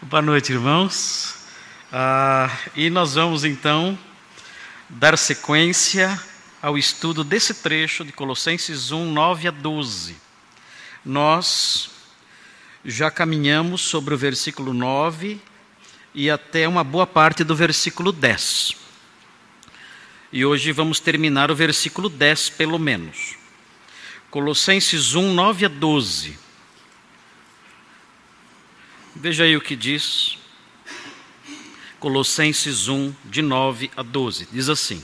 Boa noite, irmãos. Ah, e nós vamos então dar sequência ao estudo desse trecho de Colossenses 1, 9 a 12. Nós já caminhamos sobre o versículo 9 e até uma boa parte do versículo 10. E hoje vamos terminar o versículo 10, pelo menos. Colossenses 1, 9 a 12. Veja aí o que diz Colossenses 1, de 9 a 12. Diz assim: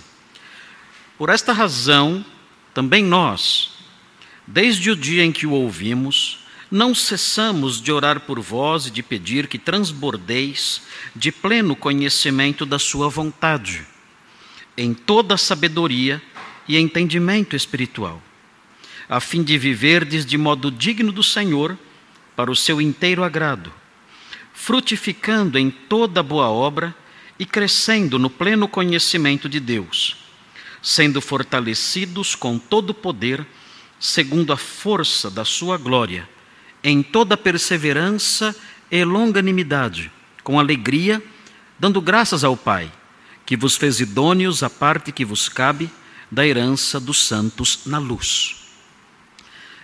Por esta razão, também nós, desde o dia em que o ouvimos, não cessamos de orar por vós e de pedir que transbordeis de pleno conhecimento da Sua vontade, em toda sabedoria e entendimento espiritual, a fim de viverdes de modo digno do Senhor, para o seu inteiro agrado frutificando em toda boa obra e crescendo no pleno conhecimento de Deus, sendo fortalecidos com todo o poder, segundo a força da sua glória, em toda perseverança e longanimidade, com alegria, dando graças ao Pai, que vos fez idôneos à parte que vos cabe da herança dos santos na luz.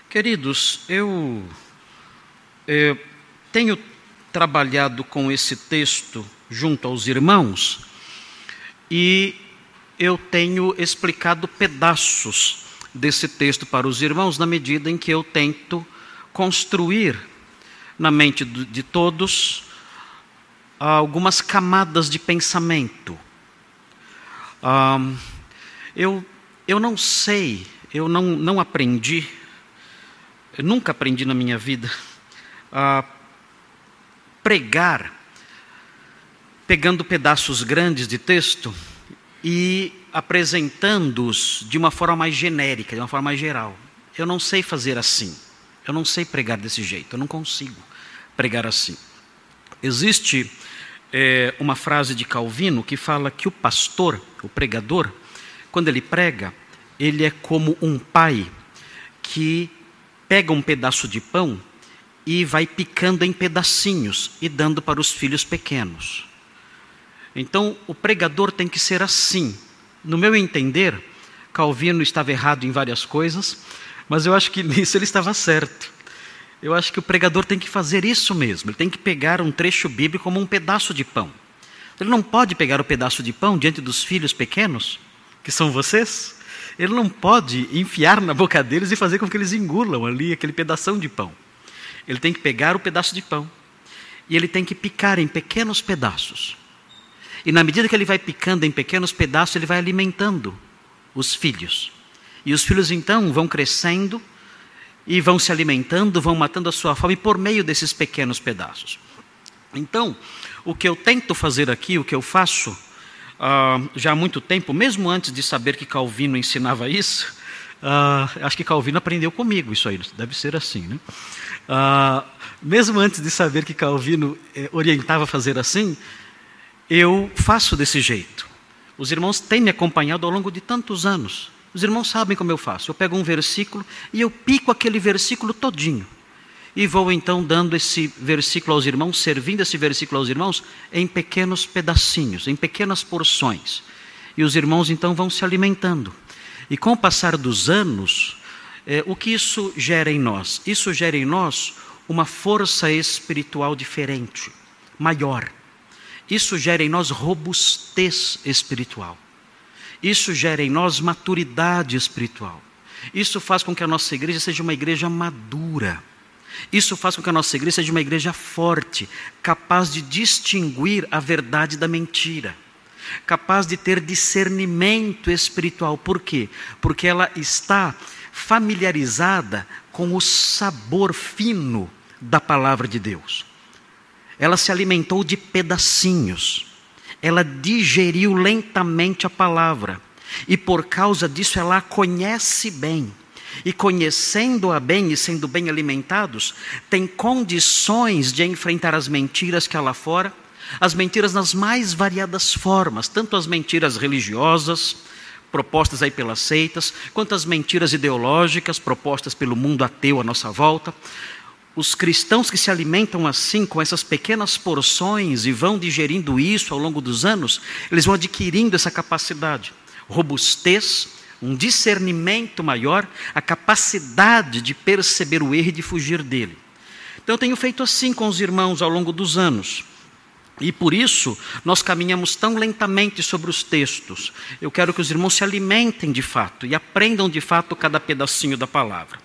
Queridos, eu, eu tenho trabalhado com esse texto junto aos irmãos e eu tenho explicado pedaços desse texto para os irmãos na medida em que eu tento construir na mente de todos algumas camadas de pensamento. eu, eu não sei, eu não, não aprendi, eu nunca aprendi na minha vida a pregar pegando pedaços grandes de texto e apresentando-os de uma forma mais genérica, de uma forma mais geral. Eu não sei fazer assim. Eu não sei pregar desse jeito. Eu não consigo pregar assim. Existe é, uma frase de Calvino que fala que o pastor, o pregador, quando ele prega, ele é como um pai que pega um pedaço de pão e vai picando em pedacinhos e dando para os filhos pequenos. Então, o pregador tem que ser assim. No meu entender, Calvino estava errado em várias coisas, mas eu acho que nisso ele estava certo. Eu acho que o pregador tem que fazer isso mesmo. Ele tem que pegar um trecho bíblico como um pedaço de pão. Ele não pode pegar o pedaço de pão diante dos filhos pequenos, que são vocês. Ele não pode enfiar na boca deles e fazer com que eles engulam ali aquele pedação de pão. Ele tem que pegar o pedaço de pão e ele tem que picar em pequenos pedaços. E na medida que ele vai picando em pequenos pedaços, ele vai alimentando os filhos. E os filhos então vão crescendo e vão se alimentando, vão matando a sua fome por meio desses pequenos pedaços. Então, o que eu tento fazer aqui, o que eu faço uh, já há muito tempo, mesmo antes de saber que Calvino ensinava isso, uh, acho que Calvino aprendeu comigo isso aí, deve ser assim, né? Uh, mesmo antes de saber que Calvino eh, orientava a fazer assim, eu faço desse jeito. Os irmãos têm me acompanhado ao longo de tantos anos. Os irmãos sabem como eu faço. Eu pego um versículo e eu pico aquele versículo todinho. E vou então dando esse versículo aos irmãos, servindo esse versículo aos irmãos em pequenos pedacinhos, em pequenas porções. E os irmãos então vão se alimentando. E com o passar dos anos, é, o que isso gera em nós? Isso gera em nós uma força espiritual diferente, maior. Isso gera em nós robustez espiritual. Isso gera em nós maturidade espiritual. Isso faz com que a nossa igreja seja uma igreja madura. Isso faz com que a nossa igreja seja uma igreja forte, capaz de distinguir a verdade da mentira, capaz de ter discernimento espiritual. Por quê? Porque ela está familiarizada com o sabor fino da palavra de Deus. Ela se alimentou de pedacinhos. Ela digeriu lentamente a palavra. E por causa disso ela a conhece bem. E conhecendo-a bem e sendo bem alimentados, tem condições de enfrentar as mentiras que há lá fora, as mentiras nas mais variadas formas, tanto as mentiras religiosas, propostas aí pelas seitas, quanto as mentiras ideológicas propostas pelo mundo ateu à nossa volta, os cristãos que se alimentam assim, com essas pequenas porções e vão digerindo isso ao longo dos anos, eles vão adquirindo essa capacidade, robustez, um discernimento maior, a capacidade de perceber o erro e de fugir dele. Então, eu tenho feito assim com os irmãos ao longo dos anos. E por isso nós caminhamos tão lentamente sobre os textos. Eu quero que os irmãos se alimentem de fato e aprendam de fato cada pedacinho da palavra.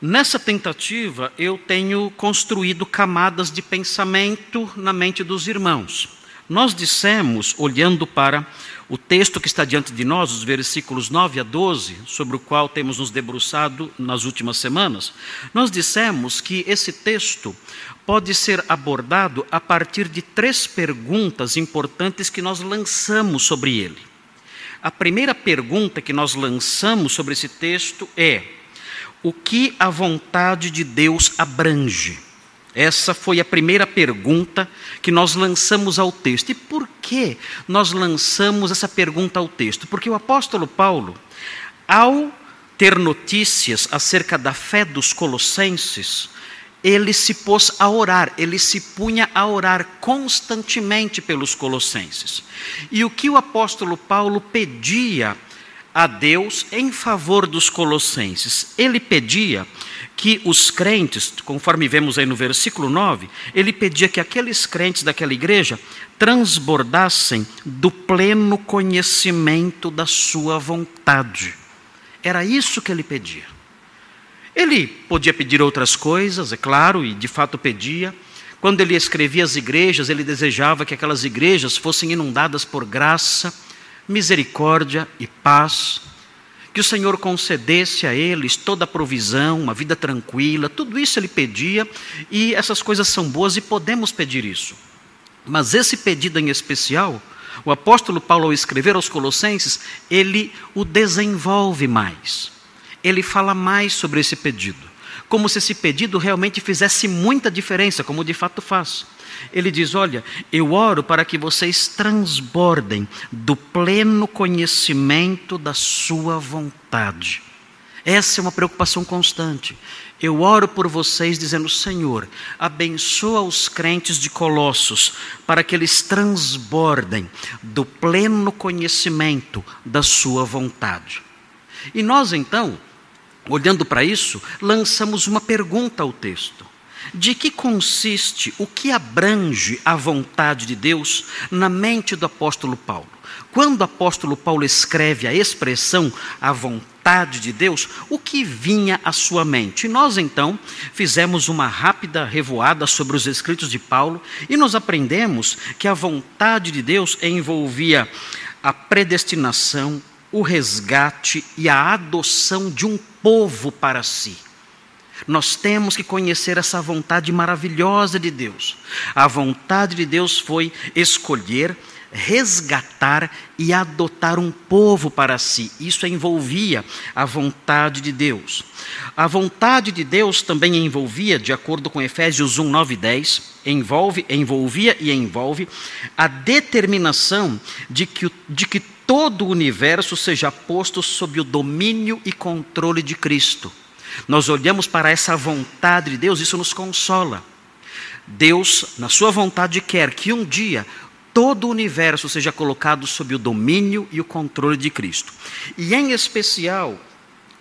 Nessa tentativa, eu tenho construído camadas de pensamento na mente dos irmãos. Nós dissemos, olhando para o texto que está diante de nós, os versículos 9 a 12, sobre o qual temos nos debruçado nas últimas semanas, nós dissemos que esse texto pode ser abordado a partir de três perguntas importantes que nós lançamos sobre ele. A primeira pergunta que nós lançamos sobre esse texto é: o que a vontade de Deus abrange? Essa foi a primeira pergunta que nós lançamos ao texto. E por que nós lançamos essa pergunta ao texto? Porque o apóstolo Paulo, ao ter notícias acerca da fé dos colossenses, ele se pôs a orar, ele se punha a orar constantemente pelos colossenses. E o que o apóstolo Paulo pedia a Deus em favor dos colossenses? Ele pedia que os crentes, conforme vemos aí no versículo 9, ele pedia que aqueles crentes daquela igreja transbordassem do pleno conhecimento da sua vontade. Era isso que ele pedia. Ele podia pedir outras coisas, é claro, e de fato pedia. Quando ele escrevia as igrejas, ele desejava que aquelas igrejas fossem inundadas por graça, misericórdia e paz. Que o Senhor concedesse a eles toda a provisão, uma vida tranquila, tudo isso ele pedia, e essas coisas são boas e podemos pedir isso. Mas esse pedido em especial, o apóstolo Paulo, ao escrever aos Colossenses, ele o desenvolve mais ele fala mais sobre esse pedido, como se esse pedido realmente fizesse muita diferença, como de fato faz. Ele diz: Olha, eu oro para que vocês transbordem do pleno conhecimento da Sua vontade. Essa é uma preocupação constante. Eu oro por vocês dizendo: Senhor, abençoa os crentes de Colossos para que eles transbordem do pleno conhecimento da Sua vontade. E nós então Olhando para isso, lançamos uma pergunta ao texto: de que consiste, o que abrange a vontade de Deus na mente do apóstolo Paulo? Quando o apóstolo Paulo escreve a expressão a vontade de Deus, o que vinha à sua mente? E nós então fizemos uma rápida revoada sobre os escritos de Paulo e nós aprendemos que a vontade de Deus envolvia a predestinação, o resgate e a adoção de um povo para si. Nós temos que conhecer essa vontade maravilhosa de Deus. A vontade de Deus foi escolher, resgatar e adotar um povo para si. Isso envolvia a vontade de Deus. A vontade de Deus também envolvia, de acordo com Efésios 1, 9 e 10, envolve, envolvia e envolve a determinação de que, de que todo o universo seja posto sob o domínio e controle de Cristo. Nós olhamos para essa vontade de Deus, isso nos consola. Deus, na sua vontade, quer que um dia todo o universo seja colocado sob o domínio e o controle de Cristo. E em especial,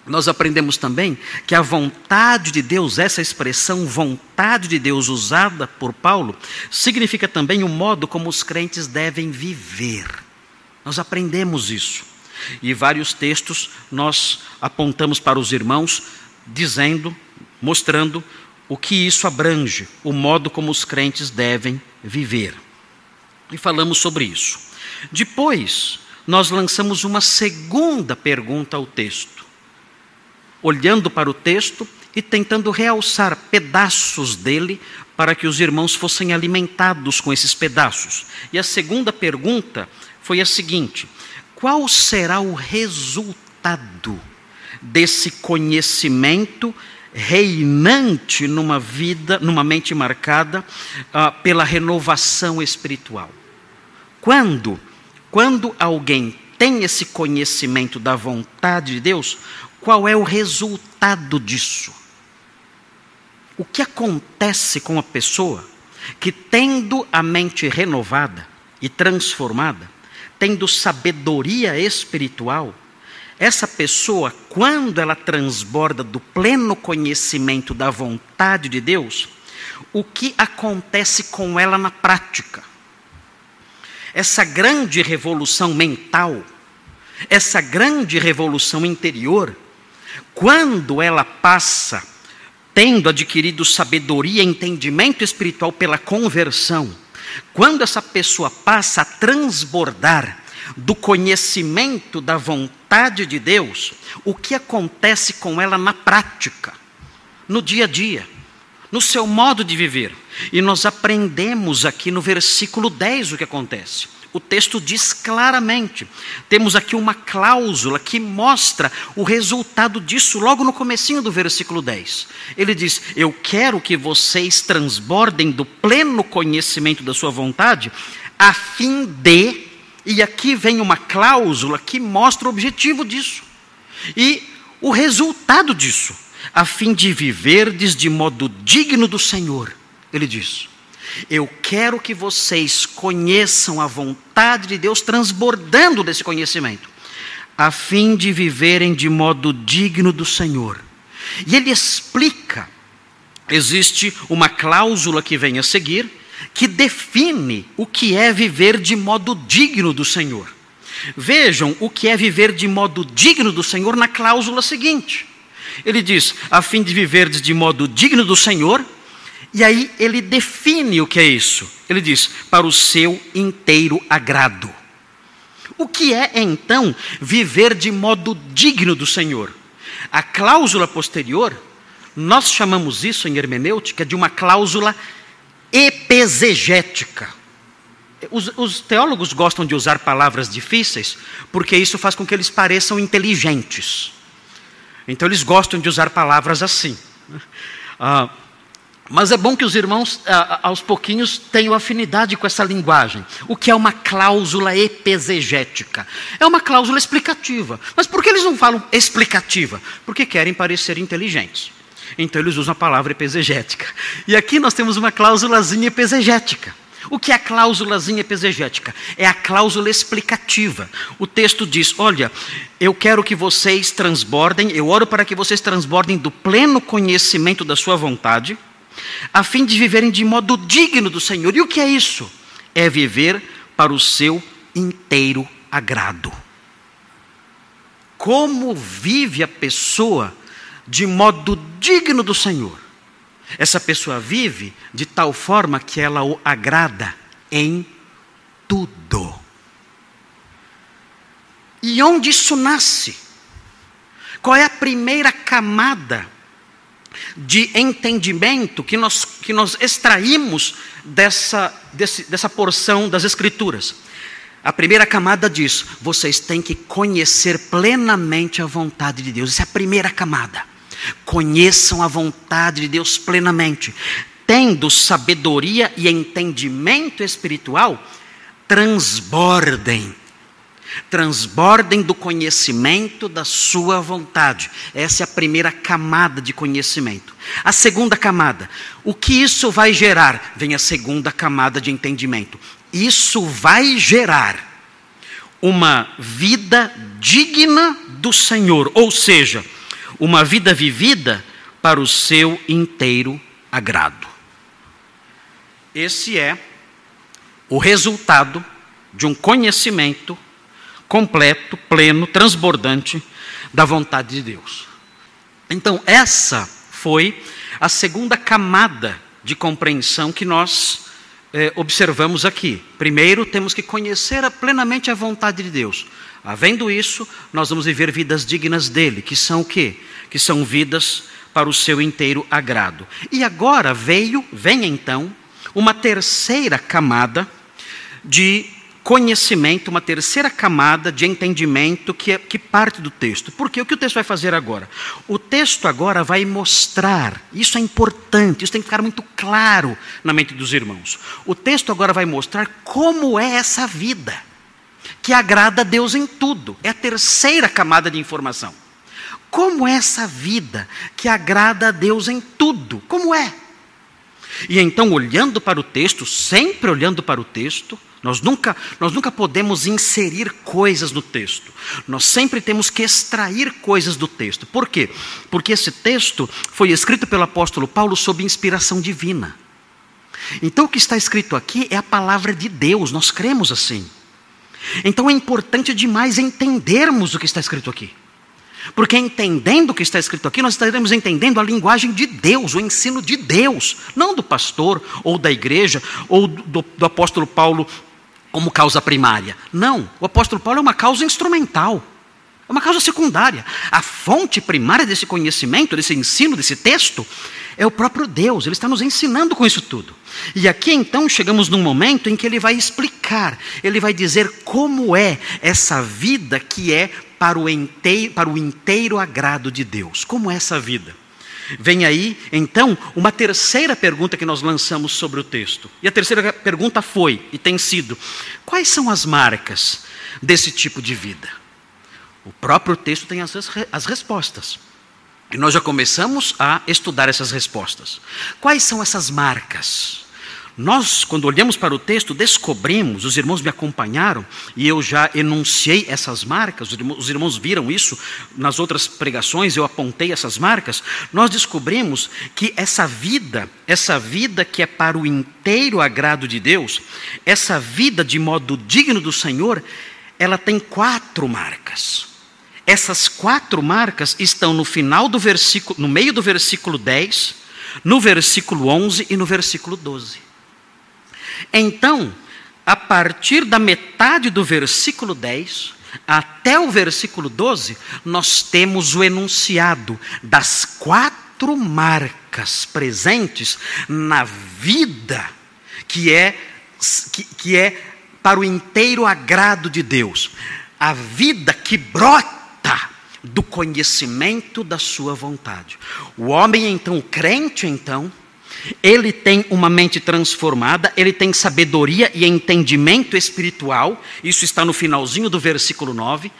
nós aprendemos também que a vontade de Deus, essa expressão vontade de Deus usada por Paulo, significa também o modo como os crentes devem viver. Nós aprendemos isso. E vários textos nós apontamos para os irmãos, dizendo, mostrando o que isso abrange, o modo como os crentes devem viver. E falamos sobre isso. Depois, nós lançamos uma segunda pergunta ao texto. Olhando para o texto e tentando realçar pedaços dele para que os irmãos fossem alimentados com esses pedaços. E a segunda pergunta foi a seguinte: qual será o resultado desse conhecimento reinante numa vida, numa mente marcada uh, pela renovação espiritual? Quando, quando alguém tem esse conhecimento da vontade de Deus, qual é o resultado disso? o que acontece com a pessoa que, tendo a mente renovada e transformada, tendo sabedoria espiritual, essa pessoa, quando ela transborda do pleno conhecimento da vontade de Deus, o que acontece com ela na prática? Essa grande revolução mental, essa grande revolução interior, quando ela passa, tendo adquirido sabedoria e entendimento espiritual pela conversão, quando essa pessoa passa a transbordar do conhecimento da vontade de Deus, o que acontece com ela na prática, no dia a dia, no seu modo de viver. E nós aprendemos aqui no versículo 10 o que acontece. O texto diz claramente. Temos aqui uma cláusula que mostra o resultado disso logo no comecinho do versículo 10. Ele diz: "Eu quero que vocês transbordem do pleno conhecimento da sua vontade, a fim de e aqui vem uma cláusula que mostra o objetivo disso e o resultado disso, a fim de viverdes de modo digno do Senhor. Ele diz: Eu quero que vocês conheçam a vontade de Deus transbordando desse conhecimento, a fim de viverem de modo digno do Senhor. E ele explica: existe uma cláusula que vem a seguir, que define o que é viver de modo digno do Senhor. Vejam o que é viver de modo digno do Senhor na cláusula seguinte. Ele diz: a fim de viver de modo digno do Senhor, e aí ele define o que é isso. Ele diz: para o seu inteiro agrado. O que é então viver de modo digno do Senhor? A cláusula posterior, nós chamamos isso em hermenêutica de uma cláusula epesegética. Os, os, teólogos gostam de usar palavras difíceis porque isso faz com que eles pareçam inteligentes. Então eles gostam de usar palavras assim. Ah, mas é bom que os irmãos, ah, aos pouquinhos, tenham afinidade com essa linguagem. O que é uma cláusula epesegética? É uma cláusula explicativa. Mas por que eles não falam explicativa? Porque querem parecer inteligentes. Então eles usam a palavra epesegética. E aqui nós temos uma cláusulazinha epesegética. O que é a cláusulazinha epesegética? É a cláusula explicativa. O texto diz: Olha, eu quero que vocês transbordem, eu oro para que vocês transbordem do pleno conhecimento da sua vontade, a fim de viverem de modo digno do Senhor. E o que é isso? É viver para o seu inteiro agrado. Como vive a pessoa de modo digno do Senhor. Essa pessoa vive de tal forma que ela o agrada em tudo. E onde isso nasce? Qual é a primeira camada de entendimento que nós, que nós extraímos dessa, desse, dessa porção das Escrituras? A primeira camada diz: vocês têm que conhecer plenamente a vontade de Deus. Essa é a primeira camada. Conheçam a vontade de Deus plenamente, tendo sabedoria e entendimento espiritual, transbordem. Transbordem do conhecimento da sua vontade. Essa é a primeira camada de conhecimento. A segunda camada, o que isso vai gerar? Vem a segunda camada de entendimento. Isso vai gerar uma vida digna do Senhor, ou seja, uma vida vivida para o seu inteiro agrado. Esse é o resultado de um conhecimento completo, pleno, transbordante da vontade de Deus. Então, essa foi a segunda camada de compreensão que nós eh, observamos aqui. Primeiro, temos que conhecer plenamente a vontade de Deus. Havendo isso, nós vamos viver vidas dignas dele, que são o quê? Que são vidas para o seu inteiro agrado. E agora veio, vem então, uma terceira camada de conhecimento, uma terceira camada de entendimento que, é, que parte do texto. Porque o que o texto vai fazer agora? O texto agora vai mostrar, isso é importante, isso tem que ficar muito claro na mente dos irmãos. O texto agora vai mostrar como é essa vida que agrada a Deus em tudo. É a terceira camada de informação. Como é essa vida que agrada a Deus em tudo? Como é? E então, olhando para o texto, sempre olhando para o texto, nós nunca, nós nunca podemos inserir coisas no texto. Nós sempre temos que extrair coisas do texto. Por quê? Porque esse texto foi escrito pelo apóstolo Paulo sob inspiração divina. Então, o que está escrito aqui é a palavra de Deus, nós cremos assim. Então, é importante demais entendermos o que está escrito aqui. Porque entendendo o que está escrito aqui, nós estaremos entendendo a linguagem de Deus, o ensino de Deus, não do pastor, ou da igreja, ou do, do apóstolo Paulo como causa primária. Não, o apóstolo Paulo é uma causa instrumental, é uma causa secundária. A fonte primária desse conhecimento, desse ensino, desse texto, é o próprio Deus, ele está nos ensinando com isso tudo. E aqui então chegamos num momento em que ele vai explicar, ele vai dizer como é essa vida que é para o inteiro, para o inteiro agrado de Deus. Como é essa vida? Vem aí, então, uma terceira pergunta que nós lançamos sobre o texto. E a terceira pergunta foi, e tem sido: quais são as marcas desse tipo de vida? O próprio texto tem as, as respostas. E nós já começamos a estudar essas respostas. Quais são essas marcas? Nós, quando olhamos para o texto, descobrimos, os irmãos me acompanharam, e eu já enunciei essas marcas, os irmãos viram isso nas outras pregações, eu apontei essas marcas. Nós descobrimos que essa vida, essa vida que é para o inteiro agrado de Deus, essa vida de modo digno do Senhor, ela tem quatro marcas. Essas quatro marcas estão no final do versículo, no meio do versículo 10, no versículo 11 e no versículo 12. Então, a partir da metade do versículo 10 até o versículo 12, nós temos o enunciado das quatro marcas presentes na vida que é, que, que é para o inteiro agrado de Deus. A vida que brota do conhecimento da sua vontade. O homem, então, crente, então, ele tem uma mente transformada, ele tem sabedoria e entendimento espiritual, isso está no finalzinho do versículo 9.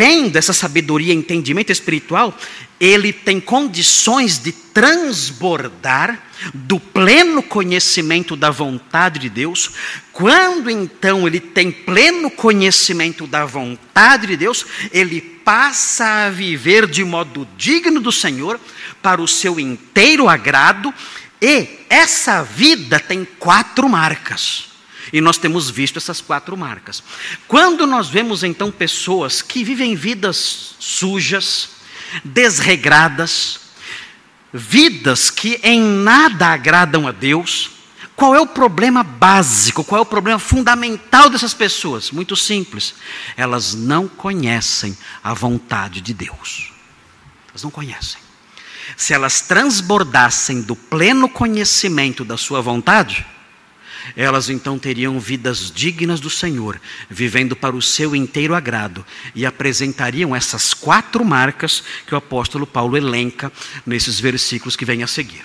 Tendo essa sabedoria e entendimento espiritual, ele tem condições de transbordar do pleno conhecimento da vontade de Deus. Quando então ele tem pleno conhecimento da vontade de Deus, ele passa a viver de modo digno do Senhor, para o seu inteiro agrado e essa vida tem quatro marcas. E nós temos visto essas quatro marcas. Quando nós vemos então pessoas que vivem vidas sujas, desregradas, vidas que em nada agradam a Deus, qual é o problema básico, qual é o problema fundamental dessas pessoas? Muito simples. Elas não conhecem a vontade de Deus. Elas não conhecem se elas transbordassem do pleno conhecimento da Sua vontade, elas então teriam vidas dignas do Senhor, vivendo para o seu inteiro agrado, e apresentariam essas quatro marcas que o apóstolo Paulo elenca nesses versículos que vêm a seguir.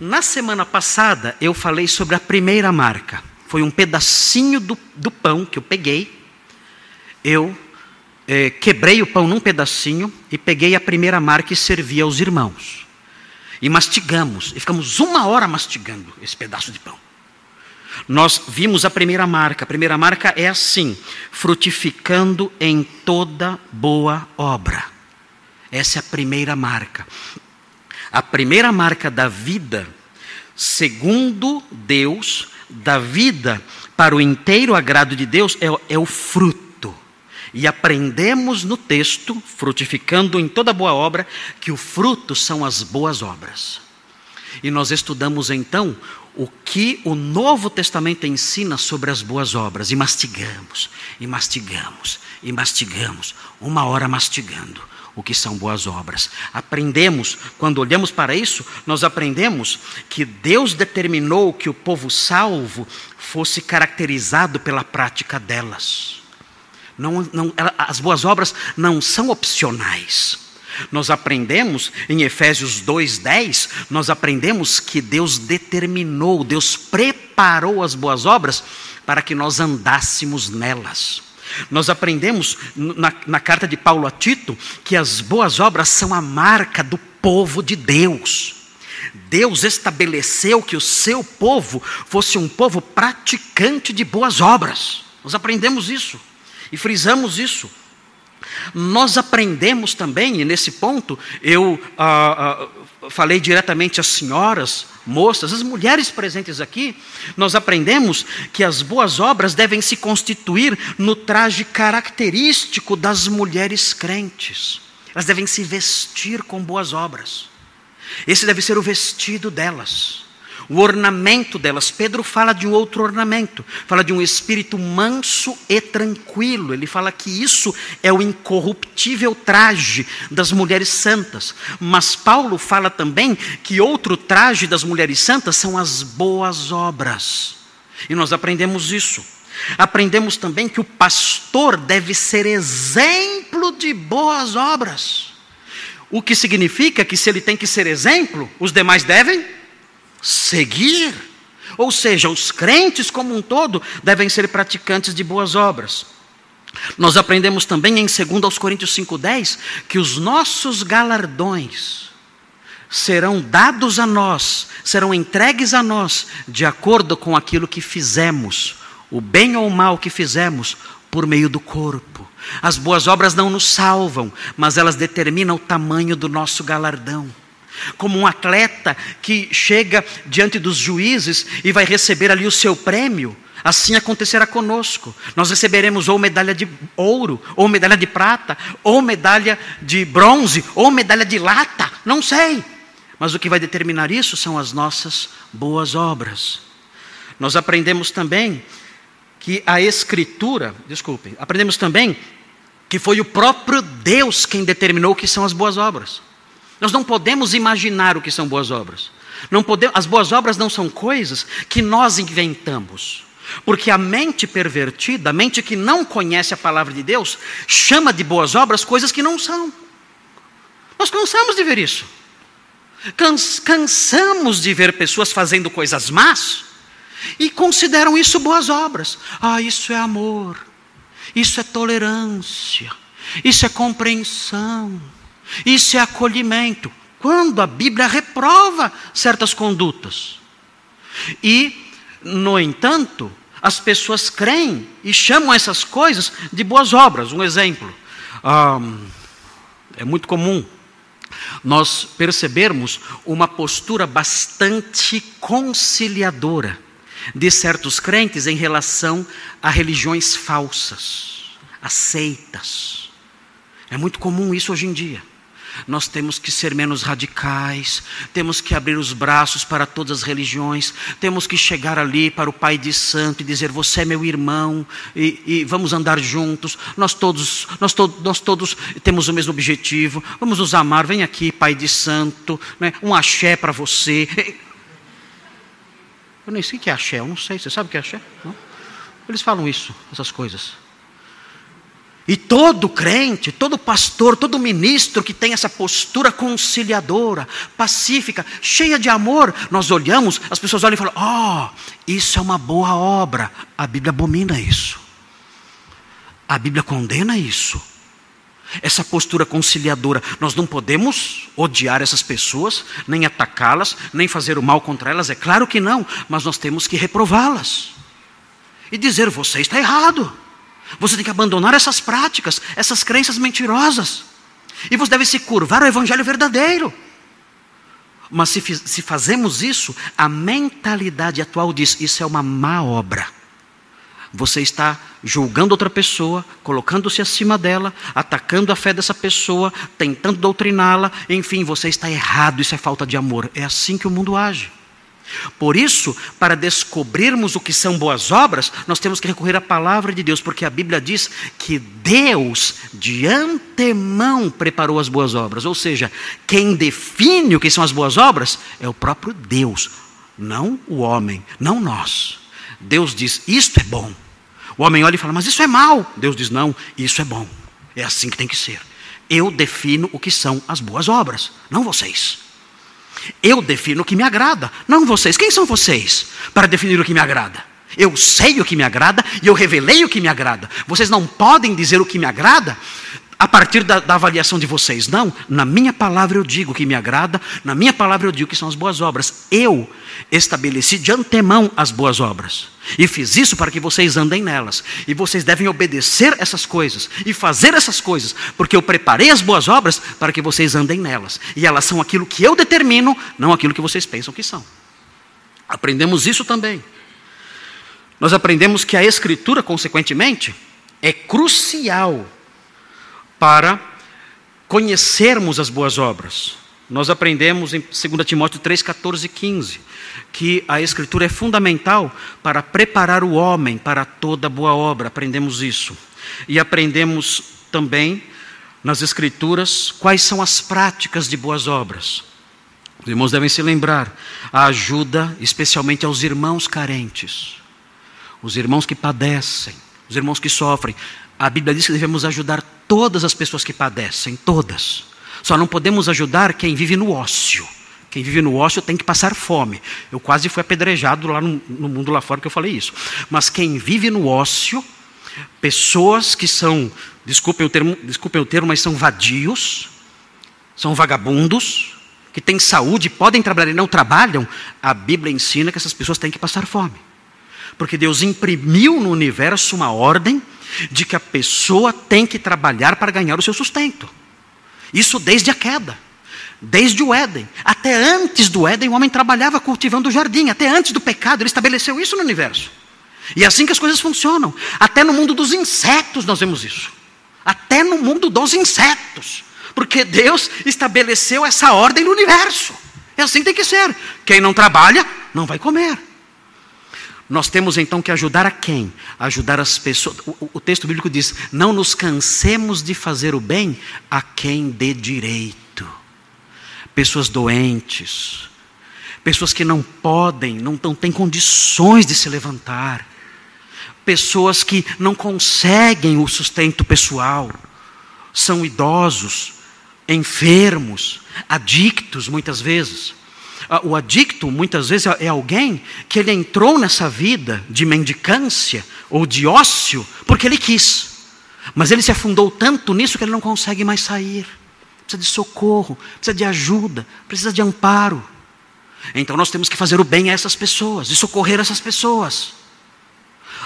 Na semana passada, eu falei sobre a primeira marca. Foi um pedacinho do, do pão que eu peguei, eu é, quebrei o pão num pedacinho e peguei a primeira marca e servi aos irmãos. E mastigamos, e ficamos uma hora mastigando esse pedaço de pão. Nós vimos a primeira marca. A primeira marca é assim: frutificando em toda boa obra. Essa é a primeira marca. A primeira marca da vida, segundo Deus, da vida para o inteiro agrado de Deus, é, é o fruto. E aprendemos no texto, frutificando em toda boa obra, que o fruto são as boas obras. E nós estudamos então o que o Novo Testamento ensina sobre as boas obras, e mastigamos, e mastigamos, e mastigamos, uma hora mastigando o que são boas obras. Aprendemos, quando olhamos para isso, nós aprendemos que Deus determinou que o povo salvo fosse caracterizado pela prática delas. Não, não, as boas obras não são opcionais. Nós aprendemos em Efésios 2:10, nós aprendemos que Deus determinou, Deus preparou as boas obras para que nós andássemos nelas. Nós aprendemos na, na, carta de Paulo a Tito que as boas obras são a marca do povo de Deus. Deus estabeleceu que o seu povo fosse um povo praticante de boas obras. Nós aprendemos isso e frisamos isso. Nós aprendemos também, e nesse ponto eu ah, ah, falei diretamente às senhoras, moças, as mulheres presentes aqui, nós aprendemos que as boas obras devem se constituir no traje característico das mulheres crentes. Elas devem se vestir com boas obras. Esse deve ser o vestido delas o ornamento delas. Pedro fala de um outro ornamento, fala de um espírito manso e tranquilo. Ele fala que isso é o incorruptível traje das mulheres santas. Mas Paulo fala também que outro traje das mulheres santas são as boas obras. E nós aprendemos isso. Aprendemos também que o pastor deve ser exemplo de boas obras. O que significa que se ele tem que ser exemplo, os demais devem seguir. Ou seja, os crentes como um todo devem ser praticantes de boas obras. Nós aprendemos também em 2 Coríntios 5,10 que os nossos galardões serão dados a nós, serão entregues a nós, de acordo com aquilo que fizemos, o bem ou o mal que fizemos, por meio do corpo. As boas obras não nos salvam, mas elas determinam o tamanho do nosso galardão como um atleta que chega diante dos juízes e vai receber ali o seu prêmio. Assim acontecerá conosco. Nós receberemos ou medalha de ouro, ou medalha de prata, ou medalha de bronze, ou medalha de lata, não sei. Mas o que vai determinar isso são as nossas boas obras. Nós aprendemos também que a Escritura, desculpe, aprendemos também que foi o próprio Deus quem determinou o que são as boas obras. Nós não podemos imaginar o que são boas obras. Não podemos, as boas obras não são coisas que nós inventamos. Porque a mente pervertida, a mente que não conhece a palavra de Deus, chama de boas obras coisas que não são. Nós cansamos de ver isso. Cans, cansamos de ver pessoas fazendo coisas más e consideram isso boas obras. Ah, isso é amor, isso é tolerância, isso é compreensão. Isso é acolhimento. Quando a Bíblia reprova certas condutas. E, no entanto, as pessoas creem e chamam essas coisas de boas obras. Um exemplo. é muito comum nós percebermos uma postura bastante conciliadora de certos crentes em relação a religiões falsas, aceitas. É muito comum isso hoje em dia. Nós temos que ser menos radicais, temos que abrir os braços para todas as religiões, temos que chegar ali para o Pai de Santo e dizer: Você é meu irmão e, e vamos andar juntos. Nós todos, nós, to nós todos temos o mesmo objetivo. Vamos nos amar. Vem aqui, Pai de Santo, né? um axé para você. Eu nem sei o que é axé, eu não sei. Você sabe o que é axé? Não? Eles falam isso, essas coisas. E todo crente, todo pastor, todo ministro que tem essa postura conciliadora, pacífica, cheia de amor, nós olhamos, as pessoas olham e falam: Oh, isso é uma boa obra. A Bíblia abomina isso. A Bíblia condena isso. Essa postura conciliadora, nós não podemos odiar essas pessoas, nem atacá-las, nem fazer o mal contra elas, é claro que não, mas nós temos que reprová-las e dizer: você está errado. Você tem que abandonar essas práticas, essas crenças mentirosas. E você deve se curvar ao Evangelho verdadeiro. Mas se, se fazemos isso, a mentalidade atual diz: isso é uma má obra. Você está julgando outra pessoa, colocando-se acima dela, atacando a fé dessa pessoa, tentando doutriná-la, enfim, você está errado, isso é falta de amor. É assim que o mundo age. Por isso, para descobrirmos o que são boas obras, nós temos que recorrer à palavra de Deus, porque a Bíblia diz que Deus de antemão preparou as boas obras. Ou seja, quem define o que são as boas obras é o próprio Deus, não o homem, não nós. Deus diz: Isto é bom. O homem olha e fala: Mas isso é mal. Deus diz: Não, isso é bom. É assim que tem que ser. Eu defino o que são as boas obras, não vocês. Eu defino o que me agrada, não vocês. Quem são vocês para definir o que me agrada? Eu sei o que me agrada e eu revelei o que me agrada. Vocês não podem dizer o que me agrada a partir da, da, avaliação de vocês. Não, na minha palavra eu digo que me agrada, na minha palavra eu digo que são as boas obras. Eu estabeleci de antemão as boas obras. E fiz isso para que vocês andem nelas. E vocês devem obedecer essas coisas e fazer essas coisas, porque eu preparei as boas obras para que vocês andem nelas. E elas são aquilo que eu determino, não aquilo que vocês pensam que são. Aprendemos isso também. Nós aprendemos que a Escritura, consequentemente, é crucial para conhecermos as boas obras. Nós aprendemos em 2 Timóteo 3, 14 e 15 que a Escritura é fundamental para preparar o homem para toda boa obra. Aprendemos isso. E aprendemos também nas Escrituras quais são as práticas de boas obras. Os irmãos devem se lembrar a ajuda, especialmente aos irmãos carentes, os irmãos que padecem, os irmãos que sofrem. A Bíblia diz que devemos ajudar todas as pessoas que padecem, todas. Só não podemos ajudar quem vive no ócio. Quem vive no ócio tem que passar fome. Eu quase fui apedrejado lá no, no mundo lá fora que eu falei isso. Mas quem vive no ócio, pessoas que são, desculpem o termo, desculpem o termo, mas são vadios, são vagabundos, que têm saúde, podem trabalhar e não trabalham, a Bíblia ensina que essas pessoas têm que passar fome. Porque Deus imprimiu no universo uma ordem de que a pessoa tem que trabalhar para ganhar o seu sustento. Isso desde a queda, desde o Éden. Até antes do Éden, o homem trabalhava cultivando o jardim. Até antes do pecado, ele estabeleceu isso no universo. E é assim que as coisas funcionam. Até no mundo dos insetos nós vemos isso. Até no mundo dos insetos. Porque Deus estabeleceu essa ordem no universo. É assim que tem que ser. Quem não trabalha, não vai comer. Nós temos então que ajudar a quem? Ajudar as pessoas. O, o, texto bíblico diz: não nos cansemos de fazer o bem a quem dê direito. Pessoas doentes, pessoas que não podem, não, não têm condições de se levantar, pessoas que não conseguem o sustento pessoal, são idosos, enfermos, adictos muitas vezes. O adicto, muitas vezes, é alguém que ele entrou nessa vida de mendicância ou de ócio porque ele quis. Mas ele se afundou tanto nisso que ele não consegue mais sair. Precisa de socorro, precisa de ajuda, precisa de amparo. Então nós temos que fazer o bem a essas pessoas e socorrer essas pessoas.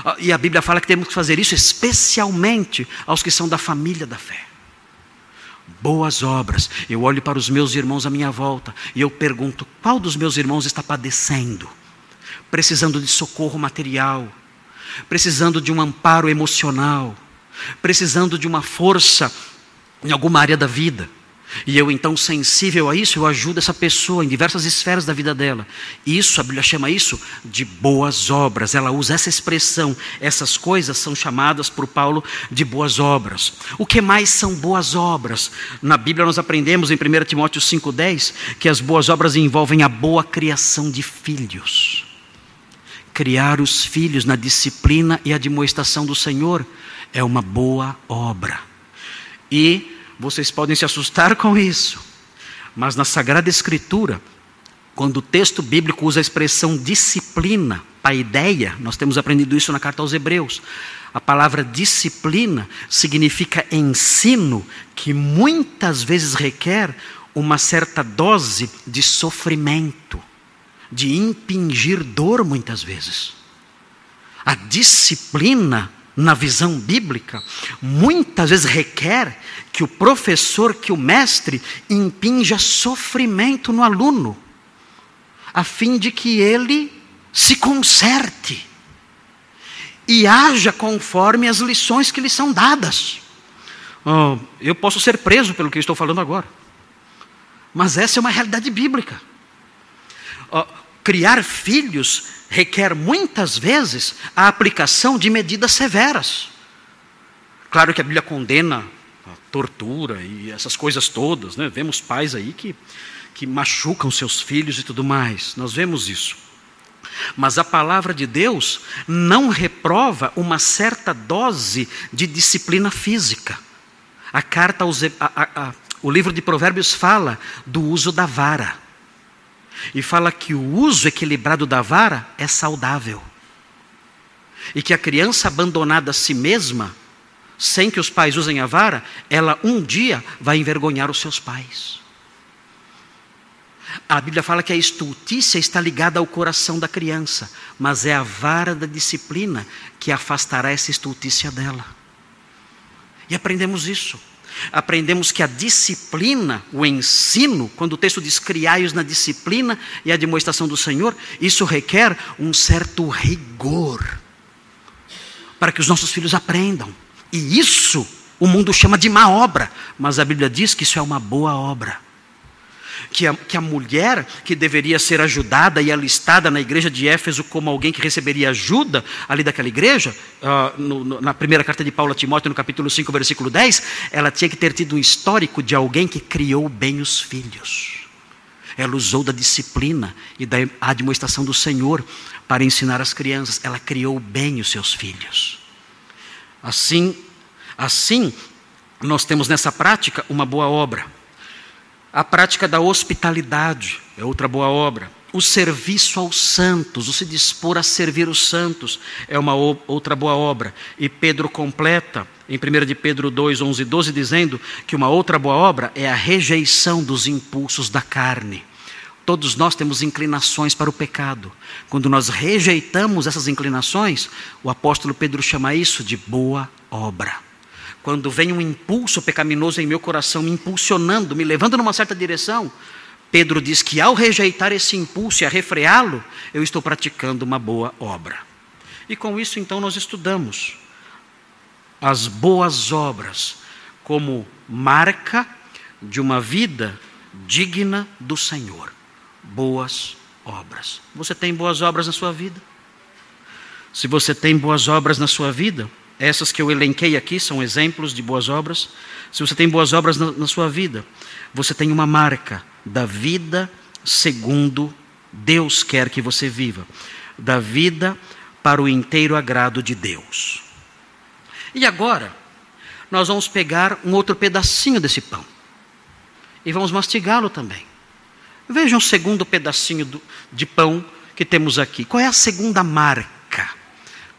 Ah, e a Bíblia fala que temos que fazer isso especialmente aos que são da família da fé boas obras. Eu olho para os meus irmãos à minha volta e eu pergunto: qual dos meus irmãos está padecendo, precisando de socorro material, precisando de um amparo emocional, precisando de uma força em alguma área da vida? E eu, então, sensível a isso, eu ajudo essa pessoa em diversas esferas da vida dela. Isso, a Bíblia chama isso de boas obras. Ela usa essa expressão. Essas coisas são chamadas por Paulo de boas obras. O que mais são boas obras? Na Bíblia nós aprendemos em 1 Timóteo 5,10 que as boas obras envolvem a boa criação de filhos. Criar os filhos na disciplina e admoestação do Senhor é uma boa obra. E vocês podem se assustar com isso, mas na Sagrada Escritura, quando o texto bíblico usa a expressão disciplina, a ideia, nós temos aprendido isso na carta aos Hebreus. A palavra disciplina significa ensino que muitas vezes requer uma certa dose de sofrimento, de impingir dor muitas vezes. A disciplina na visão bíblica, muitas vezes requer que o professor, que o mestre, impinja sofrimento no aluno, a fim de que ele se conserte e haja conforme as lições que lhe são dadas. Oh, eu posso ser preso pelo que estou falando agora, mas essa é uma realidade bíblica. Oh, criar filhos requer muitas vezes a aplicação de medidas severas. Claro que a Bíblia condena a tortura e essas coisas todas, né? Vemos pais aí que, que machucam seus filhos e tudo mais. Nós vemos isso. Mas a palavra de Deus não reprova uma certa dose de disciplina física. A carta a, a, a, o livro de Provérbios fala do uso da vara. E fala que o uso equilibrado da vara é saudável. e que a criança abandonada a si mesma, sem que os pais usem a vara, ela um dia vai envergonhar os seus pais. A Bíblia fala que a estultícia está ligada ao coração da criança, mas é a vara da disciplina que afastará essa estultícia dela. E aprendemos isso. Aprendemos que a disciplina, o ensino, quando o texto diz criai-os na disciplina e a demonstração do Senhor, isso requer um certo rigor para que os nossos filhos aprendam. E isso o mundo chama de má obra, mas a Bíblia diz que isso é uma boa obra. Que a, que a mulher que deveria ser ajudada e alistada na igreja de Éfeso como alguém que receberia ajuda ali daquela igreja, uh, no, no, na primeira carta de Paulo a Timóteo, no capítulo 5, versículo 10, ela tinha que ter tido um histórico de alguém que criou bem os filhos. Ela usou da disciplina e da administração do Senhor para ensinar as crianças. Ela criou bem os seus filhos. Assim, assim nós temos nessa prática uma boa obra. A prática da hospitalidade é outra boa obra. O serviço aos santos, o se dispor a servir os santos, é uma outra boa obra. E Pedro completa, em 1 de Pedro 2, 11 e 12, dizendo que uma outra boa obra é a rejeição dos impulsos da carne. Todos nós temos inclinações para o pecado. Quando nós rejeitamos essas inclinações, o apóstolo Pedro chama isso de boa obra. Quando vem um impulso pecaminoso em meu coração, me impulsionando, me levando numa certa direção, Pedro diz que ao rejeitar esse impulso e a refreá-lo, eu estou praticando uma boa obra. E com isso, então, nós estudamos as boas obras como marca de uma vida digna do Senhor boas obras. Você tem boas obras na sua vida? Se você tem boas obras na sua vida, essas que eu elenquei aqui são exemplos de boas obras. Se você tem boas obras na, na sua vida, você tem uma marca da vida segundo Deus quer que você viva, da vida para o inteiro agrado de Deus. E agora, nós vamos pegar um outro pedacinho desse pão e vamos mastigá-lo também. Vejam o segundo pedacinho do, de pão que temos aqui. Qual é a segunda marca?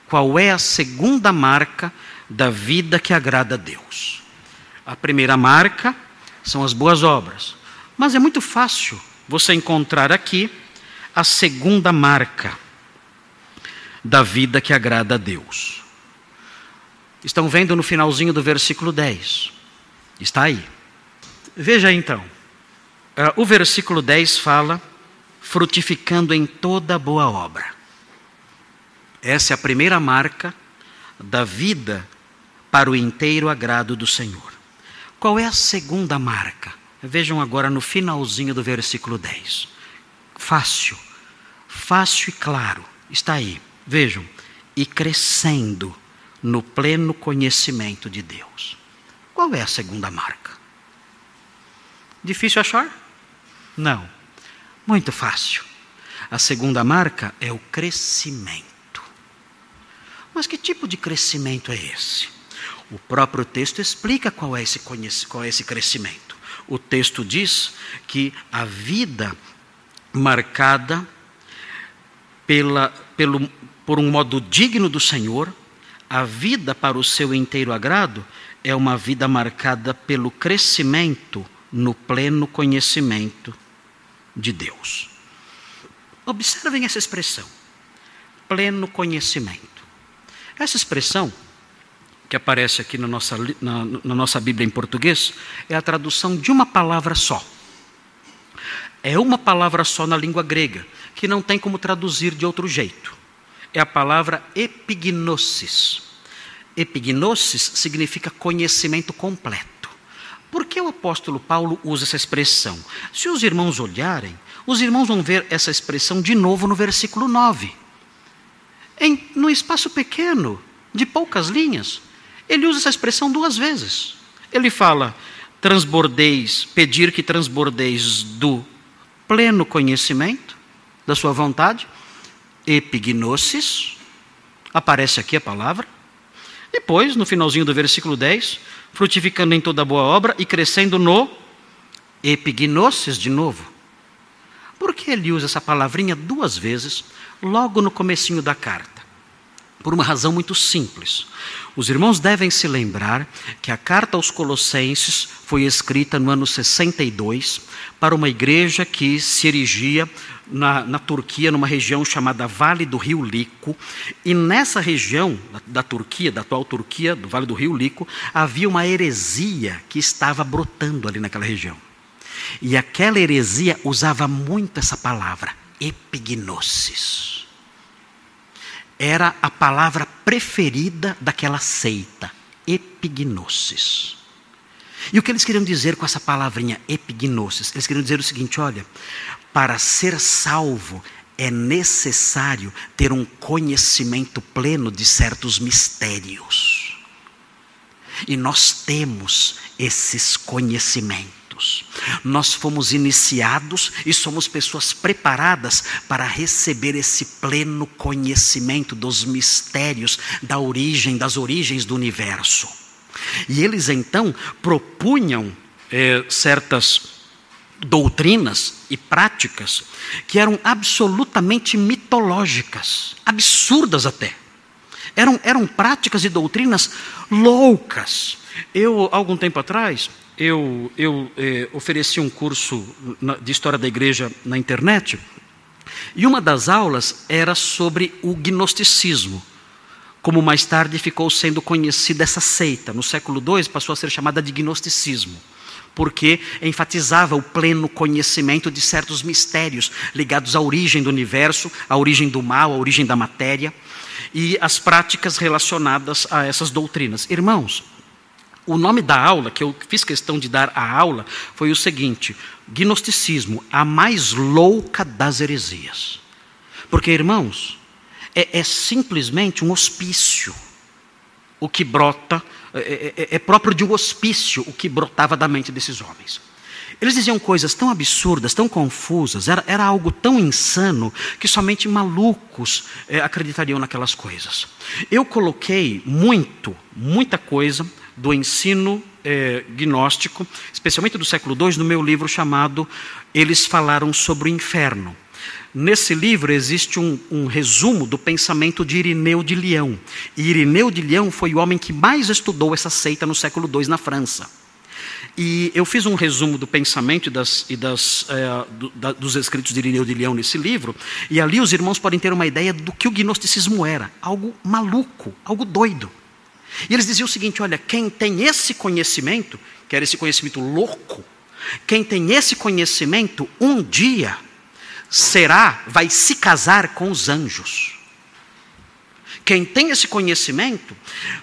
Qual é a segunda marca da vida que agrada a Deus? A primeira marca são as boas obras. Mas é muito fácil você encontrar aqui a segunda marca da vida que agrada a Deus. Estão vendo no finalzinho do versículo 10. Está aí. Veja então. Uh, o versículo 10 fala: frutificando em toda boa obra. Essa é a primeira marca da vida para o inteiro agrado do Senhor. Qual é a segunda marca? Vejam agora no finalzinho do versículo 10. Fácil, fácil e claro, está aí. Vejam, e crescendo no pleno conhecimento de Deus. Qual é a segunda marca? Difícil achar? Não. Muito fácil. A segunda marca é o crescimento. Mas que tipo de crescimento é esse? O próprio texto explica qual é esse, qual é esse crescimento. O texto diz que a vida marcada pela, pelo, por um modo digno do Senhor, a vida para o seu inteiro agrado, é uma vida marcada pelo crescimento no pleno conhecimento de Deus. Observem essa expressão, pleno conhecimento. Essa expressão, que aparece aqui na nossa, na, na nossa Bíblia em português, é a tradução de uma palavra só. É uma palavra só na língua grega, que não tem como traduzir de outro jeito. É a palavra epignosis. Epignosis significa conhecimento completo. Por que o apóstolo Paulo usa essa expressão? Se os irmãos olharem, os irmãos vão ver essa expressão de novo no versículo 9. Em, no espaço pequeno, de poucas linhas, ele usa essa expressão duas vezes. Ele fala: transbordeis, pedir que transbordeis do pleno conhecimento da sua vontade, epignosis, aparece aqui a palavra. Depois, no finalzinho do versículo 10, frutificando em toda boa obra e crescendo no epignosis de novo. Por que ele usa essa palavrinha duas vezes, logo no comecinho da carta? por uma razão muito simples. Os irmãos devem se lembrar que a carta aos Colossenses foi escrita no ano 62 para uma igreja que se erigia na, na, Turquia, numa região chamada Vale do Rio Lico. E nessa região da, da, Turquia, da atual Turquia, do Vale do Rio Lico, havia uma heresia que estava brotando ali naquela região. E aquela heresia usava muito essa palavra, epignosis era a palavra preferida daquela seita, epignosis. E o que eles queriam dizer com essa palavrinha epignosis? Eles queriam dizer o seguinte: olha, para ser salvo é necessário ter um conhecimento pleno de certos mistérios. E nós temos esses conhecimentos. Nós fomos iniciados e somos pessoas preparadas para receber esse pleno conhecimento dos mistérios da origem, das origens do universo. E eles então propunham é, certas doutrinas e práticas que eram absolutamente mitológicas, absurdas até. Eram, eram práticas e doutrinas loucas. Eu, algum tempo atrás, eu, eu eh, ofereci um curso de história da igreja na internet, e uma das aulas era sobre o gnosticismo, como mais tarde ficou sendo conhecida essa seita. No século II passou a ser chamada de gnosticismo, porque enfatizava o pleno conhecimento de certos mistérios ligados à origem do universo, à origem do mal, à origem da matéria e as práticas relacionadas a essas doutrinas. Irmãos, o nome da aula, que eu fiz questão de dar a aula, foi o seguinte: Gnosticismo, a mais louca das heresias. Porque, irmãos, é, é simplesmente um hospício o que brota, é, é, é próprio de um hospício o que brotava da mente desses homens. Eles diziam coisas tão absurdas, tão confusas, era, era algo tão insano que somente malucos é, acreditariam naquelas coisas. Eu coloquei muito, muita coisa do ensino é, gnóstico, especialmente do século II, no meu livro chamado Eles Falaram sobre o Inferno. Nesse livro existe um, um, resumo do pensamento de Irineu de Leão. E Irineu de Leão foi o homem que mais estudou essa seita no século II na França. E eu fiz um resumo do pensamento e, das, e das, é, do, da, dos escritos de Irineu de Leão nesse livro, e ali os irmãos podem ter uma ideia do que o gnosticismo era: algo maluco, algo doido. E eles diziam o seguinte: olha, quem tem esse conhecimento, que era esse conhecimento louco, quem tem esse conhecimento, um dia será, vai se casar com os anjos. Quem tem esse conhecimento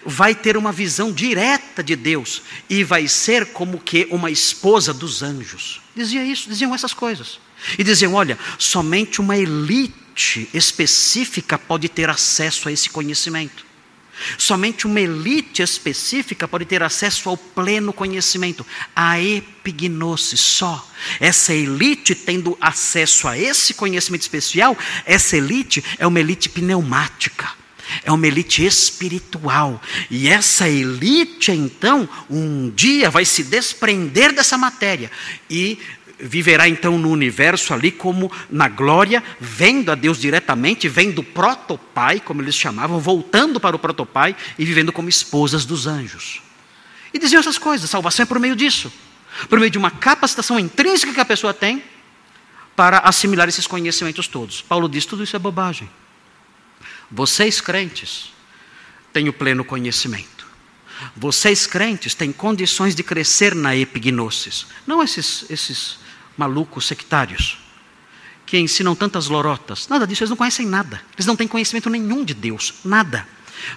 vai ter uma visão direta de Deus e vai ser como que uma esposa dos anjos. Dizia isso, diziam essas coisas. E diziam: olha, somente uma elite específica pode ter acesso a esse conhecimento. Somente uma elite específica pode ter acesso ao pleno conhecimento, a epignosis só. Essa elite tendo acesso a esse conhecimento especial, essa elite é uma elite pneumática. É uma elite espiritual. E essa elite, então, um dia vai se desprender dessa matéria e viverá então no universo ali como na glória, vendo a Deus diretamente, vendo o protopai, como eles chamavam, voltando para o protopai e vivendo como esposas dos anjos. E diziam essas coisas, salvação é por meio disso, por meio de uma capacitação intrínseca que a pessoa tem para assimilar esses conhecimentos todos. Paulo diz: tudo isso é bobagem. Vocês crentes têm o pleno conhecimento. Vocês crentes têm condições de crescer na epignosis. Não esses, esses malucos sectários que ensinam tantas lorotas. Nada disso, eles não conhecem nada. Eles não têm conhecimento nenhum de Deus, nada.